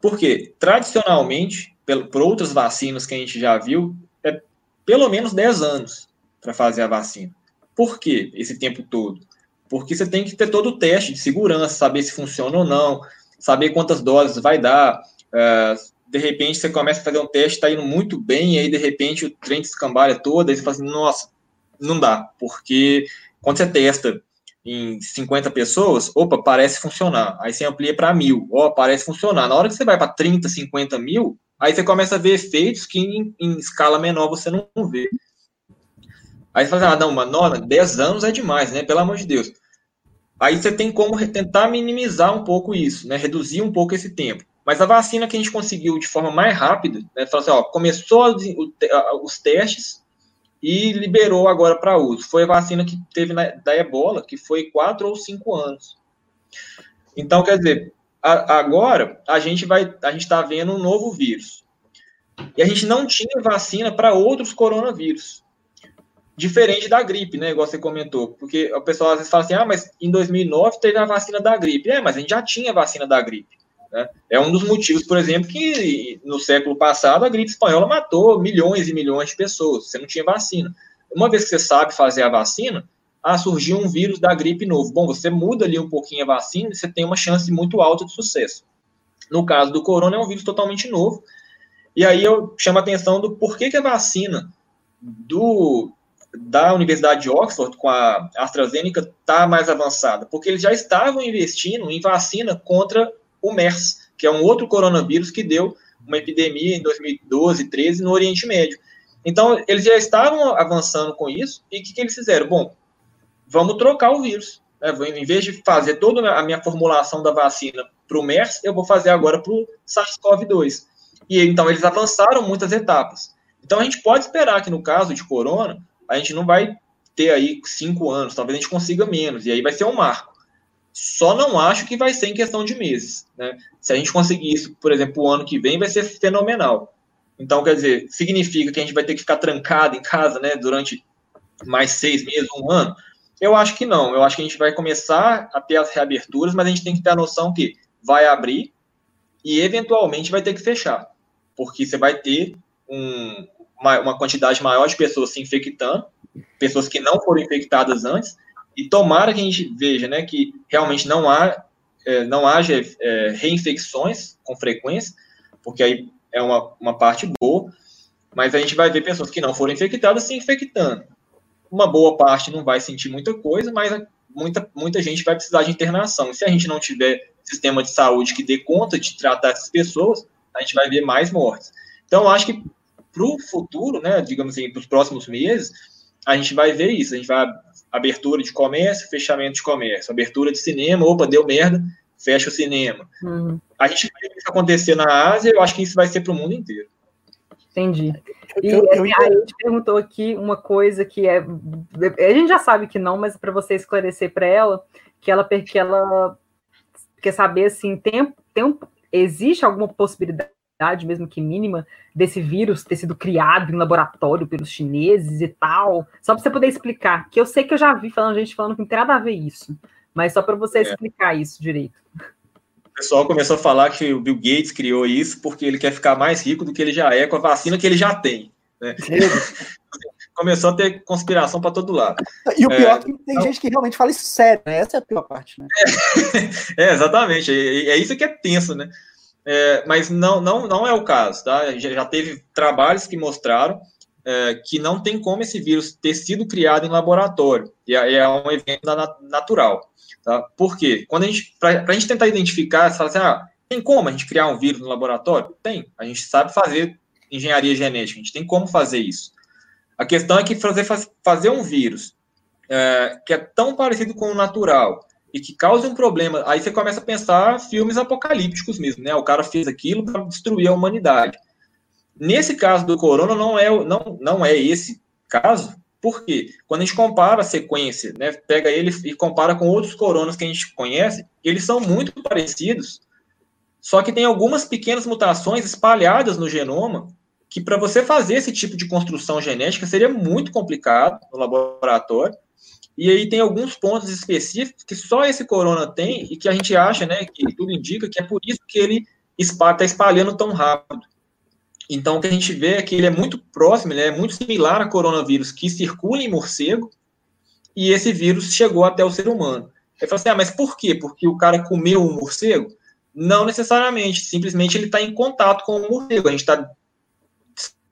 S5: Porque, tradicionalmente, por outras vacinas que a gente já viu, é pelo menos 10 anos para fazer a vacina. Por que esse tempo todo? Porque você tem que ter todo o teste de segurança, saber se funciona ou não, saber quantas doses vai dar. Uh, de repente você começa a fazer um teste, está indo muito bem, e aí de repente o trem descambalha toda, e você fala assim, nossa, não dá, porque quando você testa em 50 pessoas, opa, parece funcionar. Aí você amplia para mil, ó, parece funcionar. Na hora que você vai para 30, 50 mil, aí você começa a ver efeitos que em, em escala menor você não vê. Aí você fala, assim, ah, não, mano, 10 anos é demais, né? Pelo amor de Deus. Aí você tem como tentar minimizar um pouco isso, né? Reduzir um pouco esse tempo. Mas a vacina que a gente conseguiu de forma mais rápida, né? Assim, ó, começou os testes e liberou agora para uso. Foi a vacina que teve na, da ebola, que foi quatro ou cinco anos. Então, quer dizer, a, agora a gente vai, a gente está vendo um novo vírus. E a gente não tinha vacina para outros coronavírus diferente da gripe, né? Igual você comentou, porque o pessoal às vezes fala assim: ah, mas em 2009 teve a vacina da gripe. É, mas a gente já tinha vacina da gripe. Né? É um dos motivos, por exemplo, que no século passado a gripe espanhola matou milhões e milhões de pessoas. Você não tinha vacina. Uma vez que você sabe fazer a vacina, ah, surgiu um vírus da gripe novo. Bom, você muda ali um pouquinho a vacina e você tem uma chance muito alta de sucesso. No caso do corona, é um vírus totalmente novo. E aí eu chamo a atenção do porquê que a vacina do da Universidade de Oxford com a AstraZeneca está mais avançada, porque eles já estavam investindo em vacina contra o MERS, que é um outro coronavírus que deu uma epidemia em 2012, 13 no Oriente Médio. Então, eles já estavam avançando com isso, e o que, que, eles fizeram? Bom, vamos trocar o vírus. Né? Em vez de fazer toda a minha formulação da vacina para o MERS, eu vou fazer agora para o SARS-CoV-2. E então, eles avançaram muitas etapas. Então, a gente pode esperar que, no caso de corona, a gente não vai ter aí cinco anos, talvez a gente consiga menos, e aí vai ser um marco. Só não acho que vai ser em questão de meses. Né? Se a gente conseguir isso, por exemplo, o ano que vem, vai ser fenomenal. Então, quer dizer, significa que a gente vai ter que ficar trancado em casa né, durante mais seis meses, um ano? Eu acho que não. Eu acho que a gente vai começar a ter as reaberturas, mas a gente tem que ter a noção que vai abrir e eventualmente vai ter que fechar. Porque você vai ter um, uma, uma quantidade maior de pessoas se infectando, pessoas que não foram infectadas antes, e tomara que a gente veja né, que realmente não, há, é, não haja é, reinfecções com frequência, porque aí é uma, uma parte boa, mas a gente vai ver pessoas que não foram infectadas se infectando. Uma boa parte não vai sentir muita coisa, mas muita, muita gente vai precisar de internação. E se a gente não tiver sistema de saúde que dê conta de tratar essas pessoas, a gente vai ver mais mortes. Então, acho que para o futuro, né, digamos assim, para os próximos meses, a gente vai ver isso. A gente vai abertura de comércio, fechamento de comércio, abertura de cinema, opa, deu merda, fecha o cinema. Uhum. A gente vai ver isso acontecer na Ásia, eu acho que isso vai ser para o mundo inteiro.
S4: Entendi. E eu, eu, assim, a gente perguntou aqui uma coisa que é. A gente já sabe que não, mas para você esclarecer para ela, que ela, que ela quer saber assim, tem, tem, existe alguma possibilidade mesmo que mínima, desse vírus ter sido criado em laboratório pelos chineses e tal. Só para você poder explicar, que eu sei que eu já vi falando gente falando que não tem nada a ver isso, mas só para você é. explicar isso direito.
S5: O pessoal começou a falar que o Bill Gates criou isso porque ele quer ficar mais rico do que ele já é com a vacina que ele já tem. Né? <laughs> começou a ter conspiração para todo lado.
S2: E o pior é, é que tem então... gente que realmente fala isso sério, né? Essa é a pior parte, né?
S5: É, <laughs> é exatamente. É, é, isso que é tenso, né? É, mas não, não, não é o caso, tá? Já, já teve trabalhos que mostraram é, que não tem como esse vírus ter sido criado em laboratório, e é, é um evento natural, tá? Por quê? Quando a gente, para a gente tentar identificar, você fala assim, ah, tem como a gente criar um vírus no laboratório? Tem, a gente sabe fazer engenharia genética, a gente tem como fazer isso. A questão é que fazer, fazer um vírus é, que é tão parecido com o natural, e que cause um problema, aí você começa a pensar filmes apocalípticos mesmo, né? O cara fez aquilo para destruir a humanidade. Nesse caso do corona não é não, não é esse caso, porque quando a gente compara a sequência, né, pega ele e compara com outros coronas que a gente conhece, eles são muito parecidos, só que tem algumas pequenas mutações espalhadas no genoma que para você fazer esse tipo de construção genética seria muito complicado no laboratório. E aí tem alguns pontos específicos que só esse corona tem e que a gente acha, né, que tudo indica que é por isso que ele está espalhando tão rápido. Então, o que a gente vê é que ele é muito próximo, ele é muito similar a coronavírus que circula em morcego, e esse vírus chegou até o ser humano. Ele fala assim, ah, mas por quê? Porque o cara comeu um morcego? Não necessariamente, simplesmente ele está em contato com o morcego. A gente está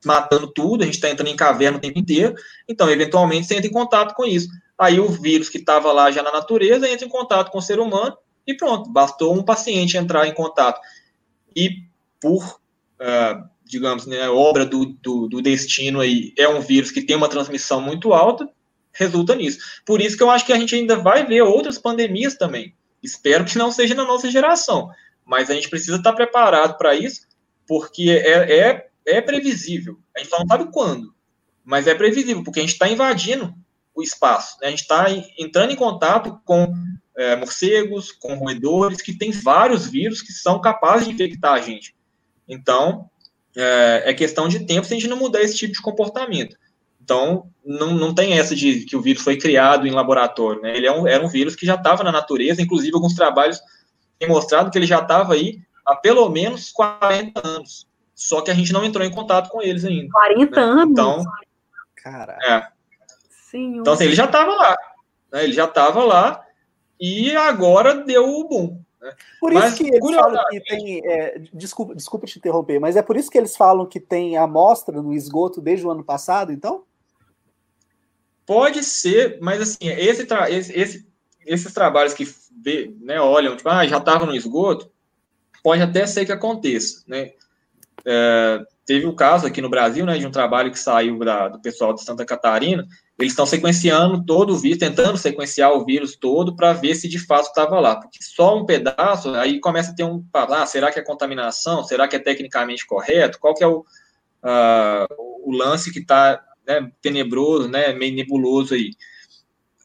S5: matando tudo, a gente está entrando em caverna o tempo inteiro, então, eventualmente, você entra em contato com isso. Aí o vírus que estava lá já na natureza entra em contato com o ser humano e pronto, bastou um paciente entrar em contato. E por, uh, digamos, né, obra do, do, do destino aí, é um vírus que tem uma transmissão muito alta, resulta nisso. Por isso que eu acho que a gente ainda vai ver outras pandemias também. Espero que não seja na nossa geração, mas a gente precisa estar preparado para isso, porque é, é, é previsível. A gente só não sabe quando, mas é previsível, porque a gente está invadindo o espaço. Né? A gente está entrando em contato com é, morcegos, com roedores, que tem vários vírus que são capazes de infectar a gente. Então, é, é, questão de tempo se a gente não mudar esse tipo de comportamento. Então, não, não tem essa de que o vírus foi criado em laboratório. Né? Ele é um, era um vírus que já estava na natureza, inclusive alguns trabalhos têm mostrado que ele já estava aí há pelo menos 40 anos. Só que a gente não entrou em contato com eles ainda.
S4: 40 né? anos?
S5: Então,
S2: Cara.
S5: É. Então, assim, ele já estava lá. Né? Ele já estava lá e agora deu o boom. Né?
S2: Por mas, isso que eles falam que tem. É, desculpa, desculpa te interromper, mas é por isso que eles falam que tem amostra no esgoto desde o ano passado, então?
S5: Pode ser, mas assim, esse, esse, esse esses trabalhos que vê, né, olham, tipo, ah, já estava no esgoto, pode até ser que aconteça, né? É, teve o um caso aqui no Brasil, né, de um trabalho que saiu da, do pessoal de Santa Catarina, eles estão sequenciando todo o vírus, tentando sequenciar o vírus todo para ver se de fato estava lá, porque só um pedaço, aí começa a ter um, ah, será que é contaminação, será que é tecnicamente correto, qual que é o, uh, o lance que está né, tenebroso, né, meio nebuloso aí.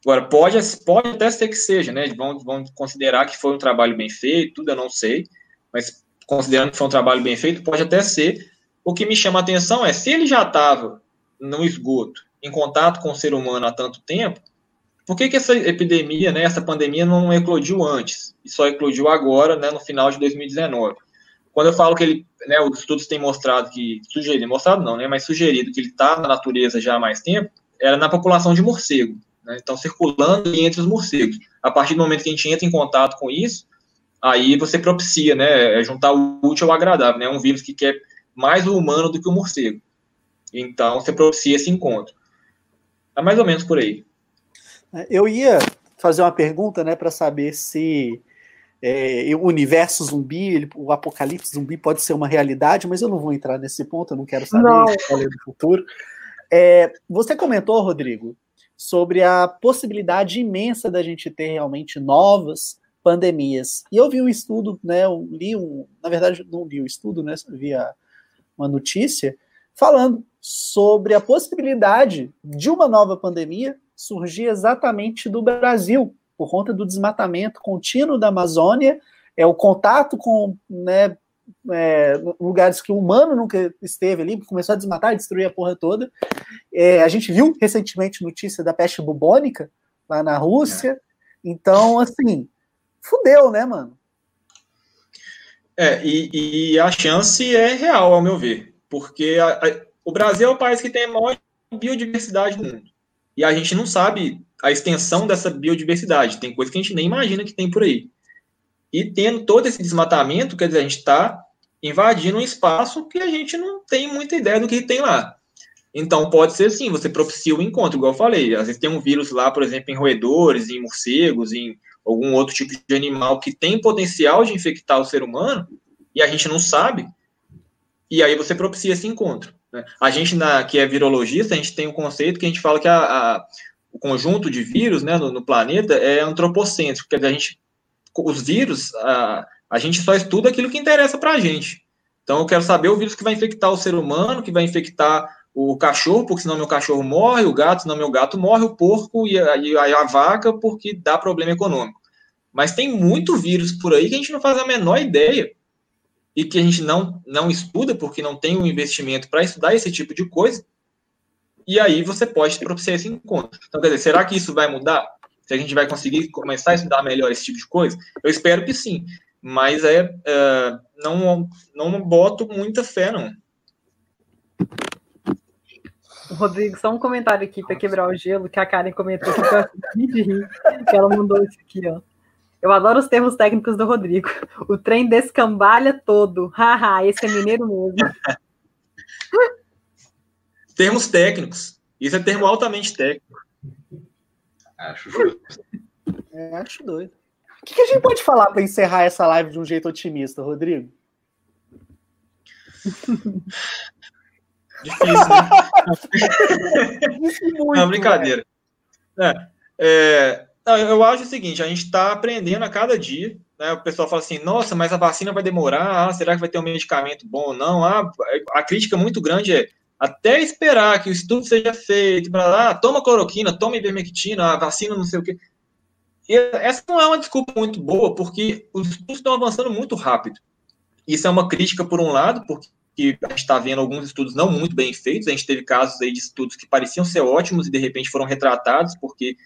S5: Agora, pode, pode até ser que seja, né, vamos, vamos considerar que foi um trabalho bem feito, tudo eu não sei, mas considerando que foi um trabalho bem feito, pode até ser, o que me chama a atenção é, se ele já estava no esgoto, em contato com o ser humano há tanto tempo, por que, que essa epidemia, né, essa pandemia não eclodiu antes? E só eclodiu agora, né, no final de 2019. Quando eu falo que ele, né, os estudos têm mostrado que, sugerido, mostrado não, né, mas sugerido que ele está na natureza já há mais tempo, era na população de morcego. Né, então, circulando entre os morcegos. A partir do momento que a gente entra em contato com isso, aí você propicia, né, é juntar o útil ao agradável, né, um vírus que quer mais o humano do que o morcego. Então, você propicia esse encontro. É mais ou menos por aí.
S2: Eu ia fazer uma pergunta, né, para saber se é, o universo zumbi, ele, o apocalipse zumbi pode ser uma realidade, mas eu não vou entrar nesse ponto, eu não quero saber não. do futuro. É, você comentou, Rodrigo, sobre a possibilidade imensa da gente ter realmente novas pandemias. E eu vi um estudo, né, eu li um, na verdade não li o um estudo, né, vi a, uma notícia falando sobre a possibilidade de uma nova pandemia surgir exatamente do Brasil, por conta do desmatamento contínuo da Amazônia, é o contato com né, é, lugares que o humano nunca esteve ali, começou a desmatar e destruir a porra toda. É, a gente viu recentemente notícia da peste bubônica lá na Rússia. Então, assim, fudeu, né, mano?
S5: É, e, e, a chance é real, ao meu ver, porque a, a, o Brasil é o país que tem a maior biodiversidade do mundo. E a gente não sabe a extensão dessa biodiversidade. Tem coisa que a gente nem imagina que tem por aí. E tendo todo esse desmatamento, quer dizer, a gente está invadindo um espaço que a gente não tem muita ideia do que tem lá. Então, pode ser sim, você propicia o encontro, igual eu falei. Às vezes tem um vírus lá, por exemplo, em roedores, em morcegos, em algum outro tipo de animal que tem potencial de infectar o ser humano e a gente não sabe, e aí você propicia esse encontro. Né? A gente, na, que é virologista, a gente tem um conceito que a gente fala que a, a o conjunto de vírus né, no, no, planeta é antropocêntrico, quer dizer, a gente, os vírus, a, a gente só estuda aquilo que interessa para a gente. Então, eu quero saber o vírus que vai infectar o ser humano, que vai infectar o cachorro, porque senão meu cachorro morre, o gato, senão meu gato morre, o porco e a, e a, vaca, porque dá problema econômico. Mas tem muito vírus por aí que a gente não faz a menor ideia. e que a gente não, não estuda porque não tem um investimento para estudar esse tipo de coisa, e aí você pode propiciar esse encontro. Então, quer dizer, será que isso vai mudar? Se a gente vai conseguir começar a estudar melhor esse tipo de coisa? Eu espero que sim, mas é, é não, não boto muita fé, não.
S4: Rodrigo, só um comentário aqui para quebrar o gelo, que a Karen comentou que eu de rir, que ela mandou isso aqui, ó. Eu adoro os termos técnicos do Rodrigo. O trem descambalha todo. Haha, esse é mineiro mesmo. <laughs>
S5: termos técnicos. Isso é termo altamente técnico.
S2: Acho doido. É, acho doido. O que, que a gente pode falar para encerrar essa live de um jeito otimista, Rodrigo? <laughs>
S5: Difícil, né? <laughs> Muito, Não, brincadeira. É, é, eu acho o seguinte, a gente está aprendendo a cada dia. Né? O pessoal fala assim, nossa, mas a vacina vai demorar, ah, será que vai ter um medicamento bom ou não? Ah, a crítica muito grande é até esperar que o estudo seja feito, para lá, ah, toma cloroquina, toma ivermectina, a vacina não sei o quê. E essa não é uma desculpa muito boa, porque os estudos estão avançando muito rápido. Isso é uma crítica, por um lado, porque a gente está vendo alguns estudos não muito bem feitos. A gente teve casos aí de estudos que pareciam ser ótimos e de repente foram retratados porque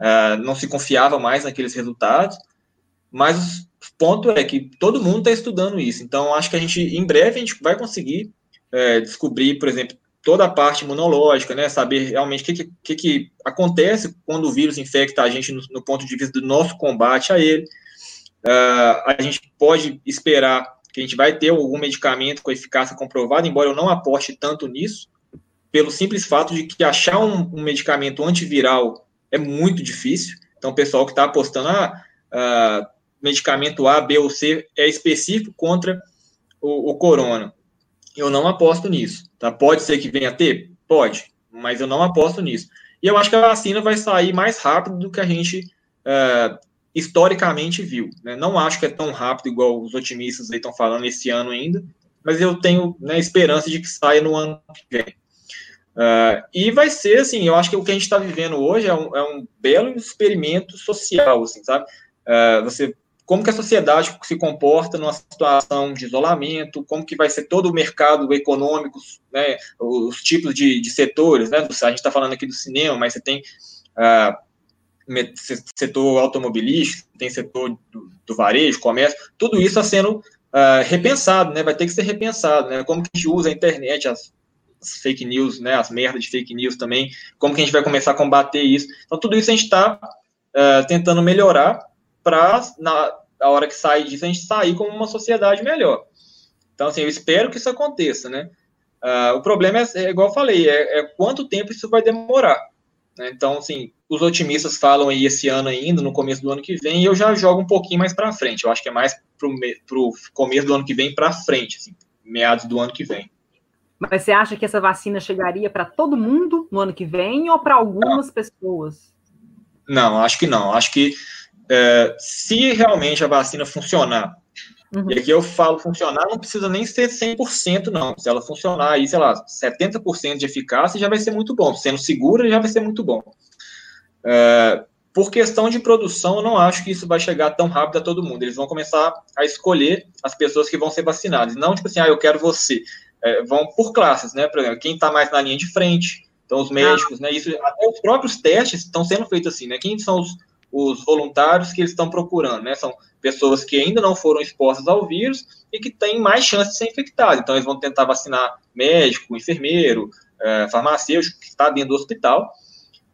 S5: uh, não se confiava mais naqueles resultados. Mas o ponto é que todo mundo está estudando isso. Então, acho que a gente, em breve, a gente vai conseguir uh, descobrir, por exemplo, toda a parte imunológica, né? Saber realmente o que, que, que, acontece quando o vírus infecta a gente no, no, ponto de vista do nosso combate a ele. Uh, a gente pode esperar que a gente vai ter algum medicamento com eficácia comprovada, embora eu não aposte tanto nisso, pelo simples fato de que achar um, um medicamento antiviral é muito difícil. Então, o pessoal que está apostando, ah, uh, medicamento A, B ou C é específico contra o, o corona. Eu não aposto nisso. Tá? Pode ser que venha a ter? Pode, mas eu não aposto nisso. E eu acho que a vacina vai sair mais rápido do que a gente uh, historicamente viu. Né? Não acho que é tão rápido igual os otimistas estão falando esse ano ainda, mas eu tenho né, esperança de que saia no ano que vem. Uh, e vai ser assim, eu acho que o que a gente está vivendo hoje é um, é um, belo experimento social, assim, sabe? Uh, você como que a sociedade se comporta numa situação de isolamento, como que vai ser todo o mercado econômico, né, os tipos de, de setores, né, a gente está falando aqui do cinema, mas você tem uh, setor automobilístico, tem setor do, do, varejo, comércio, tudo isso está sendo uh, repensado, né, vai ter que ser repensado, né, como que a gente usa a internet, as, as fake news, né, as merdas de fake news também, como que a gente vai começar a combater isso, então tudo isso a gente está uh, tentando melhorar, para, na, na hora que sair disso, a gente sair como uma sociedade melhor. Então, assim, eu espero que isso aconteça, né? Uh, o problema é, é, igual eu falei, é, é, quanto tempo isso vai demorar. Né? Então, assim, os otimistas falam aí esse ano ainda, no começo do ano que vem, e eu já jogo um pouquinho mais para frente. Eu acho que é mais para o começo do ano que vem para frente, assim, meados do ano que vem.
S4: Mas você acha que essa vacina chegaria para todo mundo no ano que vem ou para algumas não. pessoas?
S5: Não, acho que não. Acho que é, se realmente a vacina funcionar, uhum. e aqui eu falo funcionar, não precisa nem ser 100%, não. Se ela funcionar aí, sei lá, 70% de eficácia, já vai ser muito bom. Sendo segura, já vai ser muito bom. É, por questão de produção, eu não acho que isso vai chegar tão rápido a todo mundo. Eles vão começar a escolher as pessoas que vão ser vacinadas. Não, tipo assim, ah, eu quero você. É, vão por classes, né? Por exemplo, quem está mais na linha de frente, então os médicos, né? Isso, até os próprios testes estão sendo feitos assim, né? Quem são os, os voluntários que eles estão procurando, né? São pessoas que ainda não foram expostas ao vírus e que têm mais chance de ser infectadas. Então, eles vão tentar vacinar médico, enfermeiro, é, farmacêutico que está dentro do hospital.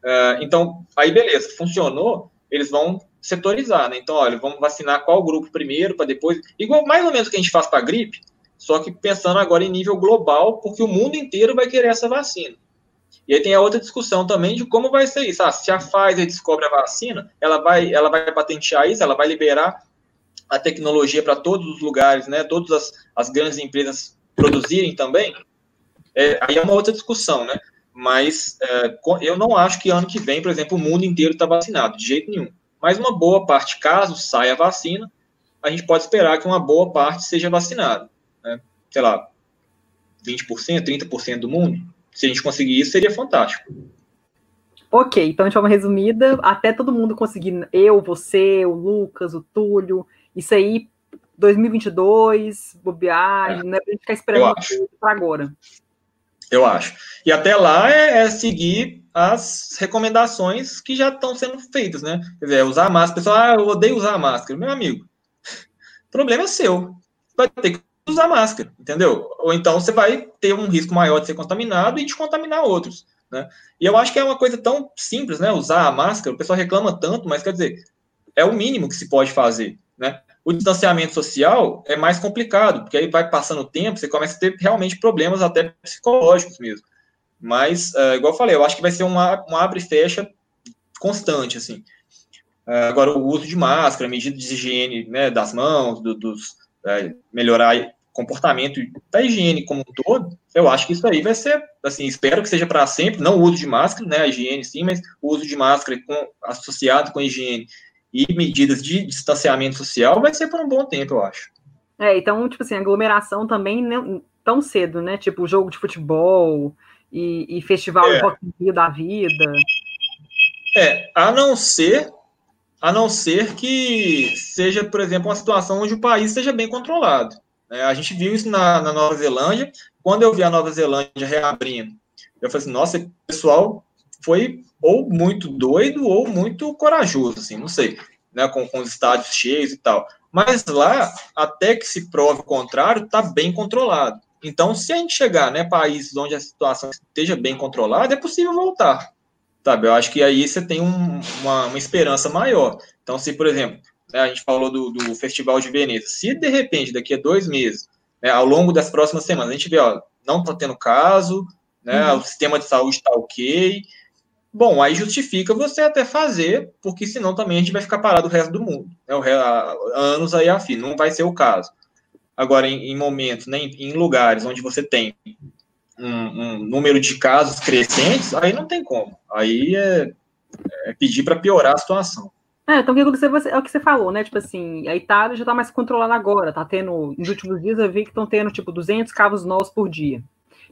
S5: É, então, aí beleza, funcionou, eles vão setorizar, né? Então, olha, vamos vacinar qual grupo primeiro, para depois. Igual mais ou menos o que a gente faz para a gripe, só que pensando agora em nível global, porque o mundo inteiro vai querer essa vacina. E aí tem a outra discussão também de como vai ser isso. Ah, se a Pfizer descobre a vacina, ela vai, ela vai patentear isso, ela vai liberar a tecnologia para todos os lugares, né? Todas as, as grandes empresas produzirem também. É, aí é uma outra discussão, né? Mas é, eu não acho que ano que vem, por exemplo, o mundo inteiro está vacinado, de jeito nenhum. Mas uma boa parte, caso saia a vacina, a gente pode esperar que uma boa parte seja vacinada. Né? Sei lá, 20%, 30% do mundo se a gente conseguir isso, seria fantástico.
S4: Ok, então de forma resumida, até todo mundo conseguir, eu, você, o Lucas, o Túlio, isso aí 2022, bobear, é. não é pra gente ficar esperando para agora.
S5: Eu acho. E até lá é, é, seguir as recomendações que já estão sendo feitas, né? Quer dizer, usar máscara. Pessoal, ah, eu odeio usar máscara. Meu amigo, o <laughs> problema é seu. Vai ter que usar máscara, entendeu? Ou então você vai ter um risco maior de ser contaminado e de contaminar outros, né? E eu acho que é uma coisa tão simples, né? Usar a máscara, o pessoal reclama tanto, mas quer dizer, é o mínimo que se pode fazer, né? O distanciamento social é mais complicado, porque aí vai passando o tempo, você começa a ter realmente problemas até psicológicos mesmo. Mas, uh, igual eu falei, eu acho que vai ser um, um abre e fecha constante, assim. Uh, agora, o uso de máscara, medidas de higiene né, das mãos, do, dos, uh, melhorar comportamento da higiene como um todo, eu acho que isso aí vai ser, assim, espero que seja para sempre, não o uso de máscara, né, a higiene sim, mas o uso de máscara com, associado com a higiene e medidas de distanciamento social vai ser por um bom tempo, eu acho.
S4: É, então, tipo assim, aglomeração também não, tão cedo, né? Tipo, jogo de futebol e, e festival é. Rock da vida.
S5: É, a não ser a não ser que seja, por exemplo, uma situação onde o país seja bem controlado. É, a gente viu isso na, na, Nova Zelândia. Quando eu vi a Nova Zelândia reabrindo, eu falei assim, nossa, o pessoal foi ou muito doido ou muito corajoso, assim, não sei, né, com, com os estádios cheios e tal. Mas lá, até que se prove o contrário, está bem controlado. Então, se a gente chegar, né, países onde a situação esteja bem controlada, é possível voltar, sabe? Eu acho que aí você tem um, uma, uma, esperança maior. Então, se, por exemplo, né, a gente falou do, do Festival de Veneza, se de repente, daqui a dois meses, né, ao longo das próximas semanas, a gente vê, ó, não está tendo caso, né, uhum. o sistema de saúde está ok, Bom, aí justifica você até fazer, porque senão também a gente vai ficar parado o resto do mundo. Né? O anos aí a fim, não vai ser o caso. Agora, em, em momentos, né, em, em, lugares onde você tem um, um, número de casos crescentes, aí não tem como. Aí é, é pedir para piorar a situação.
S4: É, então o que você, é o que você falou, né? Tipo assim, a Itália já está mais controlada agora, tá tendo, nos últimos dias eu vi que estão tendo, tipo, 200 casos novos por dia.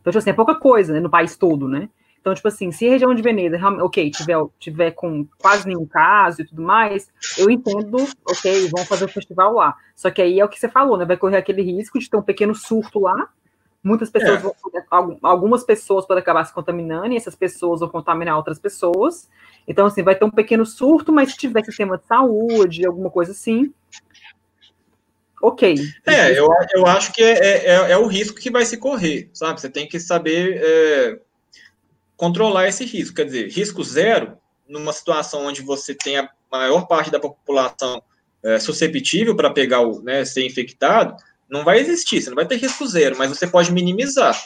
S4: Então, tipo assim, é pouca coisa, né, no país todo, né? Então, tipo assim, se a região de Veneza, ok, tiver, tiver com quase nenhum caso e tudo mais, eu entendo, ok, vão fazer o festival lá. Só que aí é o que você falou, né? Vai correr aquele risco de ter um pequeno surto lá. Muitas pessoas, é. vão, algumas pessoas podem acabar se contaminando e essas pessoas vão contaminar outras pessoas. Então, assim, vai ter um pequeno surto, mas se tiver sistema de saúde, alguma coisa assim, ok.
S5: É, eu, eu acho que é, é, é, o risco que vai se correr, sabe? Você tem que saber é, controlar esse risco. Quer dizer, risco zero, numa situação onde você tem a maior parte da população é, susceptível para pegar o, né, ser infectado, não vai existir, você não vai ter risco zero, mas você pode minimizar.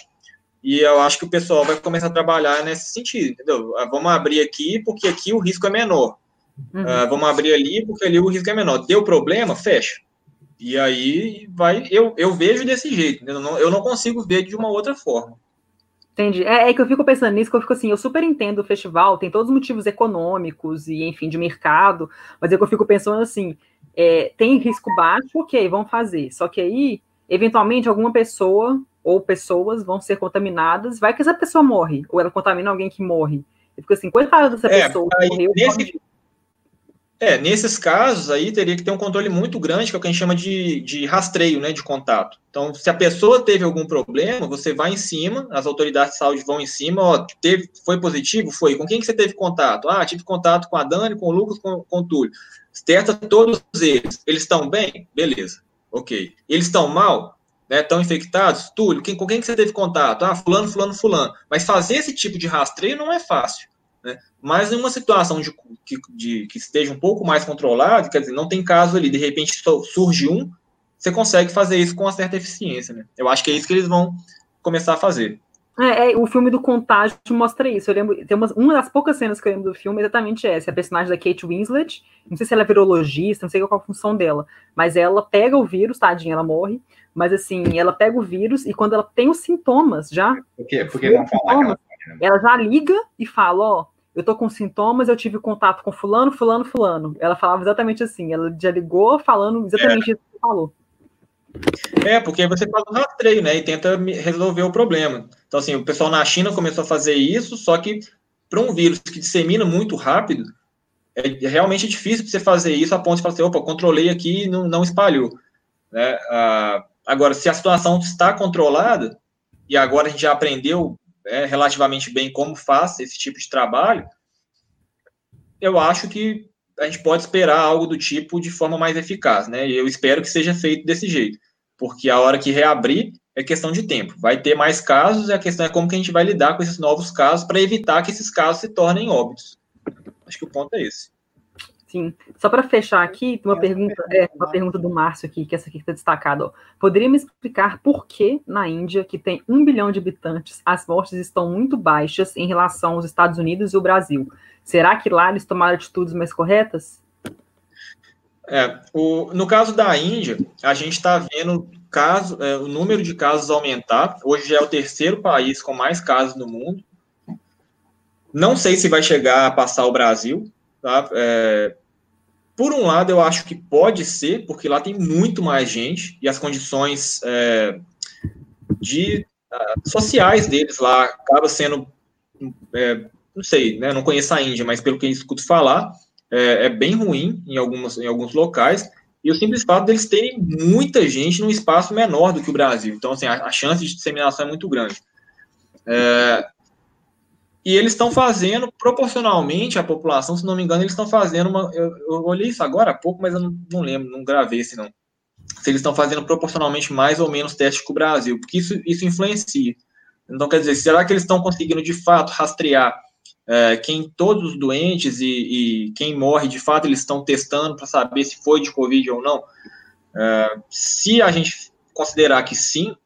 S5: E eu acho que o pessoal vai começar a trabalhar nesse sentido, entendeu? Ah, vamos abrir aqui porque aqui o risco é menor. Uhum. Uh, vamos abrir ali porque ali o risco é menor. Deu problema, fecha. E aí vai, eu, eu vejo desse jeito, eu não, eu não consigo ver de uma outra forma.
S4: Entendi. É, é, que eu fico pensando nisso, que eu fico assim, eu super entendo o festival, tem todos os motivos econômicos e, enfim, de mercado, mas é que eu fico pensando assim, é, tem risco baixo, ok, vamos fazer. Só que aí, eventualmente, alguma pessoa ou pessoas vão ser contaminadas, vai que essa pessoa morre, ou ela contamina alguém que morre. Eu fico assim, coitada dessa é, pessoa
S5: aí, morreu. Nesse, é, nesses casos aí teria que ter um controle muito grande, que é o que a gente chama de, de rastreio, né, de contato. Então, se a pessoa teve algum problema, você vai em cima, as autoridades de saúde vão em cima, ó, teve, foi positivo? Foi. Com quem que você teve contato? Ah, tive contato com a Dani, com o Lucas, com, com o Túlio. Testa todos eles. Eles estão bem? Beleza. Ok. Eles estão mal? Estão né, infectados? Túlio, quem, com quem que você teve contato? Ah, fulano, fulano, fulano. Mas fazer esse tipo de rastreio não é fácil. Né? Mas em uma situação de, de, de, que esteja um pouco mais controlado, quer dizer, não tem caso ali, de repente surge um, você consegue fazer isso com uma certa eficiência. Né? Eu acho que é isso que eles vão começar a fazer.
S4: É, é, o filme do Contágio mostra isso. Eu lembro, tem uma, uma das poucas cenas que eu lembro do filme é exatamente essa. A personagem da Kate Winslet, não sei se ela é virologista, não sei qual a função dela, mas ela pega o vírus, tadinha, ela morre, mas assim, ela pega o vírus e quando ela tem os sintomas já.
S3: Por quê? Porque não falar ela,
S4: ela já liga e fala: Ó, eu tô com sintomas, eu tive contato com fulano, fulano, fulano. Ela falava exatamente assim, ela já ligou falando exatamente é. isso que falou.
S5: É, porque você faz um rastreio, né, e tenta resolver o problema. Então, assim, o pessoal na China começou a fazer isso, só que para um vírus que dissemina muito rápido, é realmente difícil você fazer isso a ponto de falar assim, opa, controlei aqui e não, não espalhou. Né? Ah, agora, se a situação está controlada, e agora a gente já aprendeu é, relativamente bem como faz esse tipo de trabalho, eu acho que a gente pode esperar algo do tipo de forma mais eficaz, né? E eu espero que seja feito desse jeito, porque a hora que reabrir é questão de tempo. Vai ter mais casos e a questão é como que a gente vai lidar com esses novos casos para evitar que esses casos se tornem óbitos. Acho que o ponto é esse.
S4: Sim. Só para fechar aqui, uma pergunta, é, uma pergunta do Márcio aqui, que essa aqui está destacada. Poderia me explicar por que na Índia, que tem um bilhão de habitantes, as mortes estão muito baixas em relação aos Estados Unidos e o Brasil? Será que lá eles tomaram atitudes mais corretas?
S5: É, o, no caso da Índia, a gente está vendo caso, é, o número de casos aumentar. Hoje já é o terceiro país com mais casos no mundo. Não sei se vai chegar a passar o Brasil. Tá? É, por um lado, eu acho que pode ser, porque lá tem muito mais gente e as condições é, de uh, sociais deles lá acaba sendo, é, não sei, né, não conheço a Índia, mas pelo que eu escuto falar, é, é, bem ruim em, algumas, em alguns locais. E o simples fato deles terem muita gente num espaço menor do que o Brasil. Então, assim, a, a chance de disseminação é muito grande. E eles estão fazendo proporcionalmente à população, se não me engano, eles estão fazendo uma. Eu, eu, olhei isso agora há pouco, mas eu não, não lembro, não gravei esse não. Se eles estão fazendo proporcionalmente mais ou menos testes que o Brasil, porque isso, isso influencia. Então, quer dizer, será que eles estão conseguindo de fato rastrear é, quem todos os doentes e, e, quem morre de fato eles estão testando para saber se foi de Covid ou não? É, se a gente considerar que sim,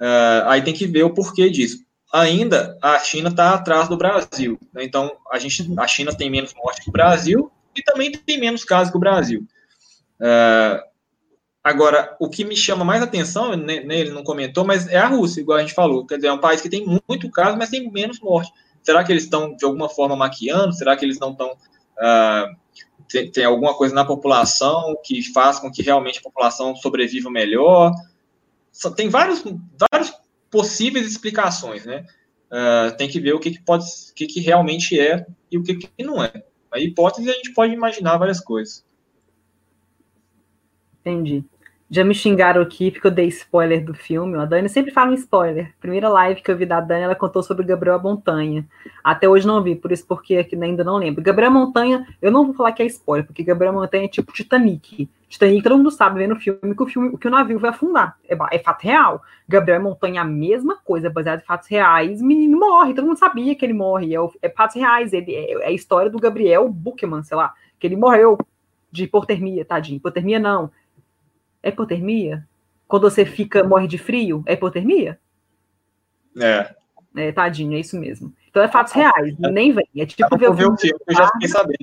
S5: é, aí tem que ver o porquê disso ainda a China está atrás do Brasil. Né? Então, a, gente, a China tem menos mortes que o Brasil e também tem menos casos que o Brasil. Uh, agora, o que me chama mais atenção, né, ele não comentou, mas é a Rússia, igual a gente falou. Quer dizer, é um país que tem muito caso, mas tem menos mortes. Será que eles estão, de alguma forma, maquiando? Será que eles não estão... Uh, tem, tem, alguma coisa na população que faz com que realmente a população sobreviva melhor? Tem vários, vários possíveis explicações, né? Uh, tem que ver o que, que pode, o que, que realmente é e o que, que não é. A hipótese a gente pode imaginar várias coisas.
S4: Entendi. Já me xingaram aqui porque eu dei spoiler do filme. A Dani sempre fala um spoiler. Primeira live que eu vi da Dani, ela contou sobre Gabriel Montanha. Até hoje não vi, por isso porque ainda não lembro. Gabriel Montanha, eu não vou falar que é spoiler, porque Gabriel Montanha é tipo Titanic. Titanic todo mundo sabe vendo o filme que o filme que o navio vai afundar. É, é fato real. Gabriel Montanha a mesma coisa, baseado em fatos reais. O menino morre, todo mundo sabia que ele morre. É, é fatos reais. Ele, é, é a história do Gabriel Buchmann, sei lá, que ele morreu de hipotermia, tadinho. Hipotermia não é hipotermia? Quando você fica, morre de frio, é hipotermia?
S5: É.
S4: É, tadinho, é isso mesmo. Então é fatos reais, nem vem. É tipo ver o
S5: filme. Eu já fiquei sabendo.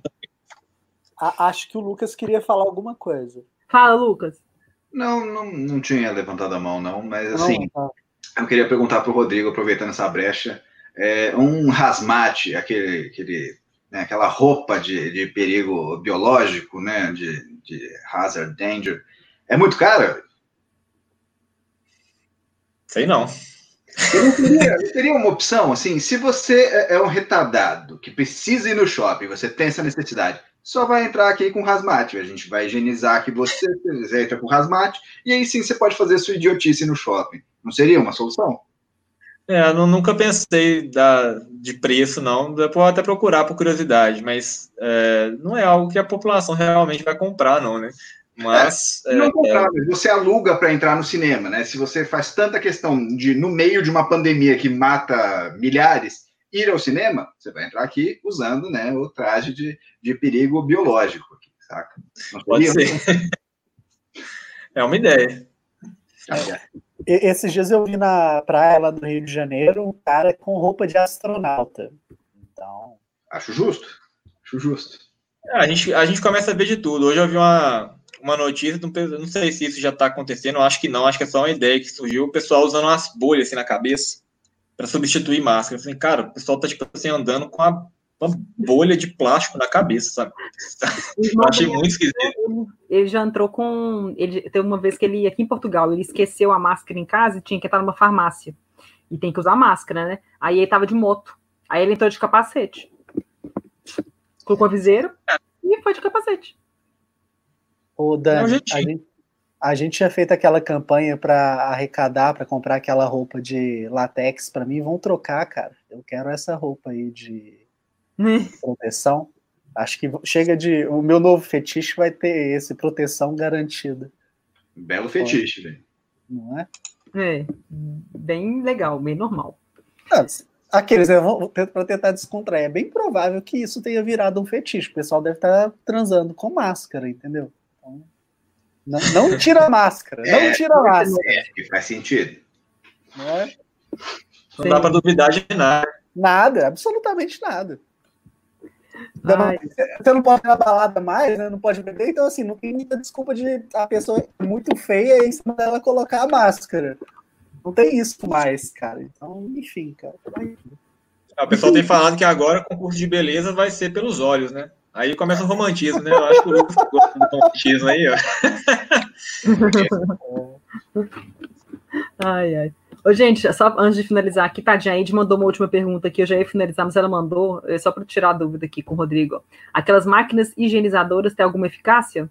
S2: Acho que o Lucas queria falar alguma coisa.
S4: Fala, Lucas.
S3: Não, não, não tinha levantado a mão, não, mas assim, não, tá. eu queria perguntar para o Rodrigo, aproveitando essa brecha, é, um rasmate, aquele, aquele, né, aquela roupa de, de perigo biológico, né, de, de hazard danger, é muito caro?
S5: Sei não.
S3: Eu não teria, eu teria uma opção, assim, se você é, é um retardado que precisa ir no shopping, você tem essa necessidade, só vai entrar aqui com rasmate. A gente vai higienizar que você entra com rasmate, e aí sim você pode fazer sua idiotice no shopping. Não seria uma solução?
S5: É, eu nunca pensei da, de preço, não. Eu vou até procurar por curiosidade, mas é, não é algo que a população realmente vai comprar, não, né? Mas.
S3: É, não comprar, é... você aluga para entrar no cinema, né? Se você faz tanta questão de, no meio de uma pandemia que mata milhares, ir ao cinema, você vai entrar aqui usando né, o traje de, de perigo biológico, aqui, saca?
S5: Não Pode ser. <laughs> é uma ideia.
S2: Esses dias eu vi na praia lá do Rio de Janeiro um cara com roupa de astronauta. Então.
S3: Acho justo. Acho justo.
S5: É, a, gente, a gente começa a ver de tudo. Hoje eu vi uma, uma notícia, não sei se isso já está acontecendo, acho que não, acho que é só uma ideia que surgiu, o pessoal usando umas bolhas assim na cabeça para substituir máscara. Falei, cara, o pessoal tá tipo assim andando com a, uma bolha de plástico na cabeça, sabe? <laughs> Eu achei muito esquisito.
S4: Ele já entrou com. Ele teve uma vez que ele ia aqui em Portugal, ele esqueceu a máscara em casa e tinha que estar numa farmácia. E tem que usar máscara, né? Aí ele tava de moto. Aí ele entrou de capacete. Colocou a viseira é. e foi de capacete.
S2: Ô, Dani, a gente... A gente tinha feito aquela campanha para arrecadar, para comprar aquela roupa de latex para mim. Vão trocar, cara. Eu quero essa roupa aí de proteção. Acho que chega de. O meu novo fetiche vai ter esse proteção garantida.
S3: Belo fetiche, velho.
S2: Não é?
S4: É, bem legal, bem normal.
S2: Ah, aqueles, né, para tentar descontrair, é bem provável que isso tenha virado um fetiche. O pessoal deve estar transando com máscara, entendeu? Não, não tira a máscara,
S3: É,
S2: não tira a máscara.
S3: É, que faz sentido.
S2: Não é?
S5: Não dá para duvidar de nada.
S2: Nada, absolutamente nada.
S4: Ai.
S2: Você não pode ir na balada mais, né? Não pode beber, então assim, não tem muita desculpa de a pessoa é muito feia e em cima dela colocar a máscara. Não tem isso mais, cara. Então, enfim, cara.
S5: O pessoal tem falado que agora o concurso de beleza vai ser pelos olhos, né? Aí começa o romantismo, né? Eu acho que o Lucas gosta do romantismo aí, ó.
S4: Ai, ai. Ô, gente, só antes de finalizar aqui, Tadinha Aide mandou uma última pergunta aqui, eu já ia finalizar, mas ela mandou, é só para tirar a dúvida aqui com o Rodrigo. Aquelas máquinas higienizadoras têm alguma eficácia?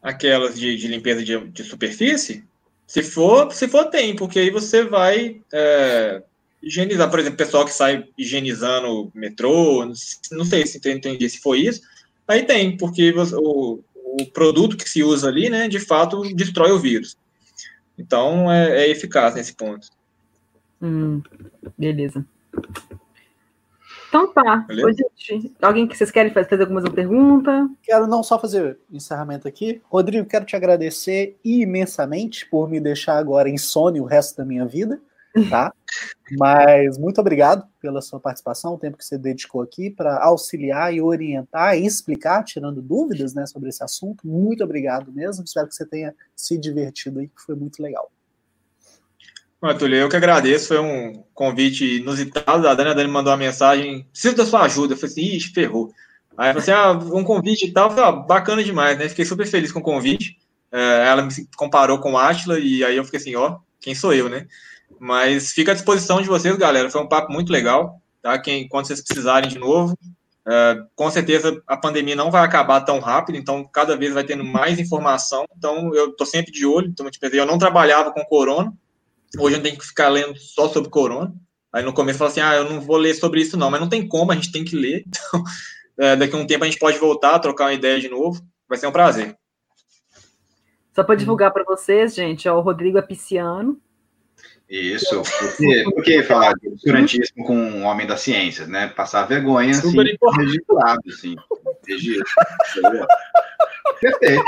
S5: Aquelas de, de limpeza de, de superfície? Se for, se for, tem, porque aí você vai é, higienizar, por exemplo, o pessoal que sai higienizando o metrô, não sei se entendi se foi isso, aí tem, porque você- o, o produto que se usa ali, né, de fato, destrói o vírus. Então, é, é eficaz nesse ponto.
S4: Hum, beleza. Então tá.
S5: Beleza?
S4: Ô, gente, alguém que vocês querem fazer, alguma pergunta?
S2: Quero não só fazer encerramento aqui. Rodrigo, quero te agradecer imensamente por me deixar agora insone o resto da minha vida, tá? Mas muito obrigado pela sua participação, o tempo que você dedicou aqui para auxiliar e orientar e explicar, tirando dúvidas né, sobre esse assunto. Muito obrigado mesmo. Espero que você tenha se divertido aí, que foi muito legal.
S5: Bom, Túlio, eu que agradeço, foi um convite inusitado. A Dani, a Dani mandou uma mensagem, preciso da sua ajuda. Eu falei assim, ixi, ferrou. Aí falei assim, ah, um convite e tal. Falei, ah, bacana demais, né? Fiquei super feliz com o convite. É, ela me comparou com o Atila e aí eu fiquei assim, ó, quem sou eu, né? Mas fica à disposição de vocês, galera. Foi um papo muito legal, tá? Quem, quando vocês precisarem de novo, é, com certeza a pandemia não vai acabar tão rápido, então cada vez vai tendo mais informação. Então eu tô sempre de olho. Então, tipo, eu não trabalhava com corona, Hoje eu tenho que ficar lendo só sobre corona. Aí no começo eu falo assim, ah, eu não vou ler sobre isso não, mas não tem como, a gente tem que ler. <laughs> Então, é, daqui a um tempo a gente pode voltar, trocar uma ideia de novo. Vai ser um prazer.
S4: Só para divulgar para vocês, gente, ó, o Rodrigo é pisciano.
S3: Isso, porque, porque falar de obscurantismo com um homem da ciência, né? Passar vergonha, assim,
S5: Super importante.
S3: registrado, assim. Registro. Perfeito.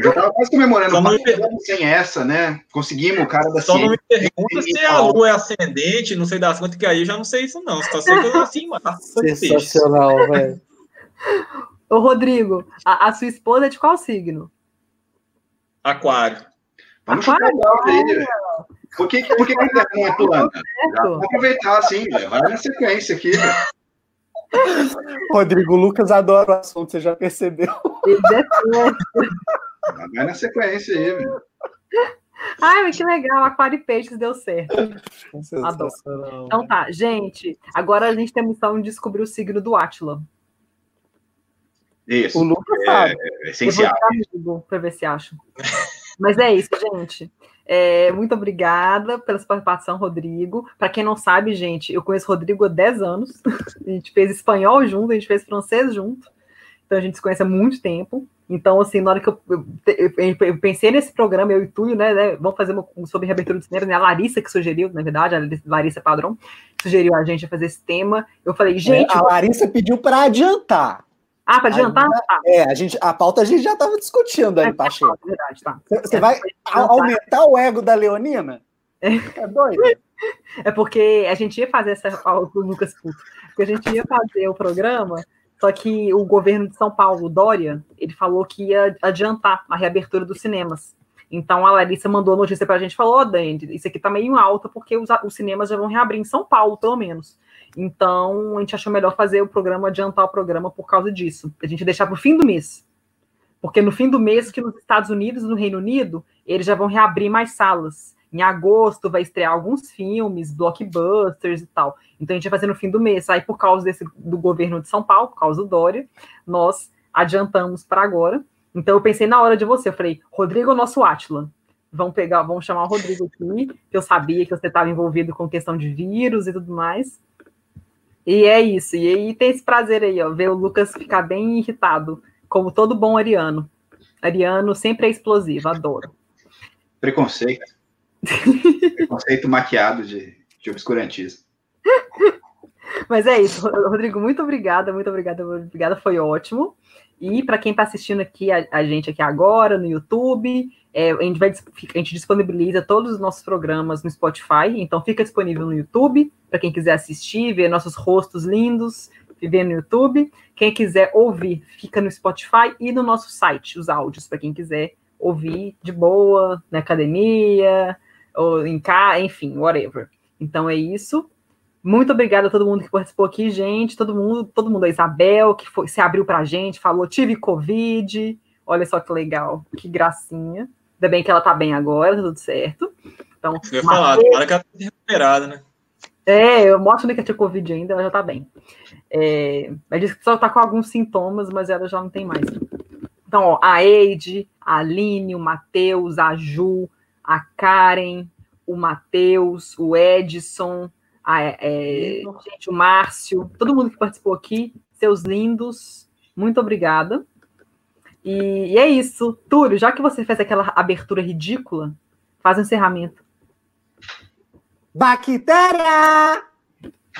S3: Eu já tava quase comemorando
S5: Só não me
S3: sem essa, né? Conseguimos o cara da
S5: Só não me
S3: ciência.
S5: pergunta se a lua é ascendente, não sei das quantas, que aí eu já não sei isso não. Só sei que eu nasci em março.
S2: Sensacional, velho.
S4: Ô, Rodrigo, a, a sua esposa é de qual signo?
S5: Aquário.
S3: Vamos chutar
S4: Aquário?
S3: velho. Por que, por que a Terra não é plana? Vou aproveitar, assim. Vai na sequência aqui.
S2: Rodrigo Lucas adora o assunto, você já percebeu.
S4: É.
S3: Vai na sequência aí, velho.
S4: Ai, mas que legal, aquário e peixes deu certo.
S2: Sensacional.
S4: Então tá, gente, agora a gente tem a missão de descobrir o signo do Átila.
S3: Isso.
S2: O Lucas
S3: É,
S2: sabe.
S3: é
S4: Eu vou
S3: essencial.
S4: pra ver se acho. Mas é isso, gente. É, muito obrigada pela sua participação, Rodrigo. Para quem não sabe, gente, eu conheço o Rodrigo há 10 anos. A gente fez espanhol junto, a gente fez francês junto. Então a gente se conhece há muito tempo. Então, assim, na hora que eu, eu, eu- pensei nesse programa, eu e Túlio, né, né, vamos fazer uma, sobre reabertura do cinema, né? A Larissa que sugeriu, na verdade, a Larissa Padrão, sugeriu a gente a fazer esse tema. Eu falei, gente,
S2: a Larissa pediu para adiantar.
S4: Ah, para adiantar? Tá,
S2: É, a, gente, a pauta a gente já estava discutindo aí, Pacheco.
S4: é verdade, tá.
S2: Você vai a- aumentar o ego da Leonina? É doido?
S4: É porque a gente ia fazer essa. ó, O Lucas Puto. Porque a gente ia fazer o programa, só que o governo de São Paulo, o Dória, ele falou que ia adiantar a reabertura dos cinemas. Então a Larissa mandou a notícia pra gente e falou: Ó, Dani, isso aqui tá meio alto, porque os, os cinemas já vão reabrir em São Paulo, pelo menos. Então a gente achou melhor fazer o programa, adiantar o programa por causa disso. A gente deixar pro fim do mês. Porque no fim do mês, que nos Estados Unidos, no Reino Unido, eles já vão reabrir mais salas. Em agosto vai estrear alguns filmes, blockbusters e tal. Então a gente vai fazer no fim do mês. Aí, por causa desse, do governo de São Paulo, por causa do Dória, nós adiantamos para agora. Então eu pensei na hora de você, eu falei, Rodrigo é o nosso Átila. Vamos pegar, vamos chamar o Rodrigo aqui, que eu sabia que você estava envolvido com questão de vírus e tudo mais. E é isso. E aí tem esse prazer aí, ó, ver o Lucas ficar bem irritado, como todo bom ariano. Ariano sempre é explosivo, adoro.
S3: Preconceito. <laughs> Preconceito maquiado de, de obscurantismo.
S4: Mas é isso, Rodrigo, muito obrigada, muito obrigada, obrigada, foi ótimo. E para quem está assistindo aqui a, a, gente aqui agora no YouTube, é, a, gente vai, a gente disponibiliza todos os nossos programas no Spotify, então fica disponível no YouTube para quem quiser assistir, ver nossos rostos lindos, ver no YouTube. Quem quiser ouvir, fica no Spotify e no nosso site, os áudios, para quem quiser ouvir de boa, na academia, ou em casa, enfim, whatever. Então é isso. Muito obrigada a todo mundo que participou aqui, gente. Todo mundo, todo mundo, a Isabel, que foi, se abriu pra gente, falou: tive Covid. Olha só que legal, que gracinha. Ainda bem que ela tá bem agora, tá tudo certo. Então,
S5: eu ia falar, para que ela tá recuperada, né?
S4: É, eu mostro que ela tinha Covid ainda, ela já tá bem. É, ela disse que só tá com alguns sintomas, mas ela já não tem mais. Então, ó, a Eide, a Aline, o Matheus, a Ju, a Karen, o Matheus, o Edson, a, é, gente, o Márcio, todo mundo que participou aqui, seus lindos, muito obrigada. E, e é isso. Túlio, já que você fez aquela abertura ridícula, faz o um encerramento.
S2: Bactéria!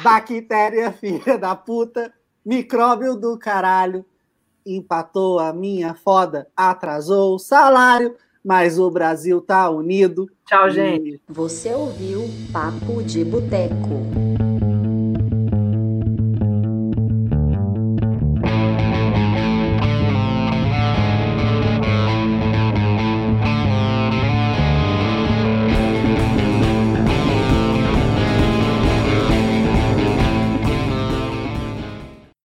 S2: Bactéria, <laughs> filha da puta, micróbio do caralho, empatou a minha foda, atrasou o salário, mas o Brasil tá unido.
S4: Tchau, gente.
S1: Você ouviu Papo de Boteco.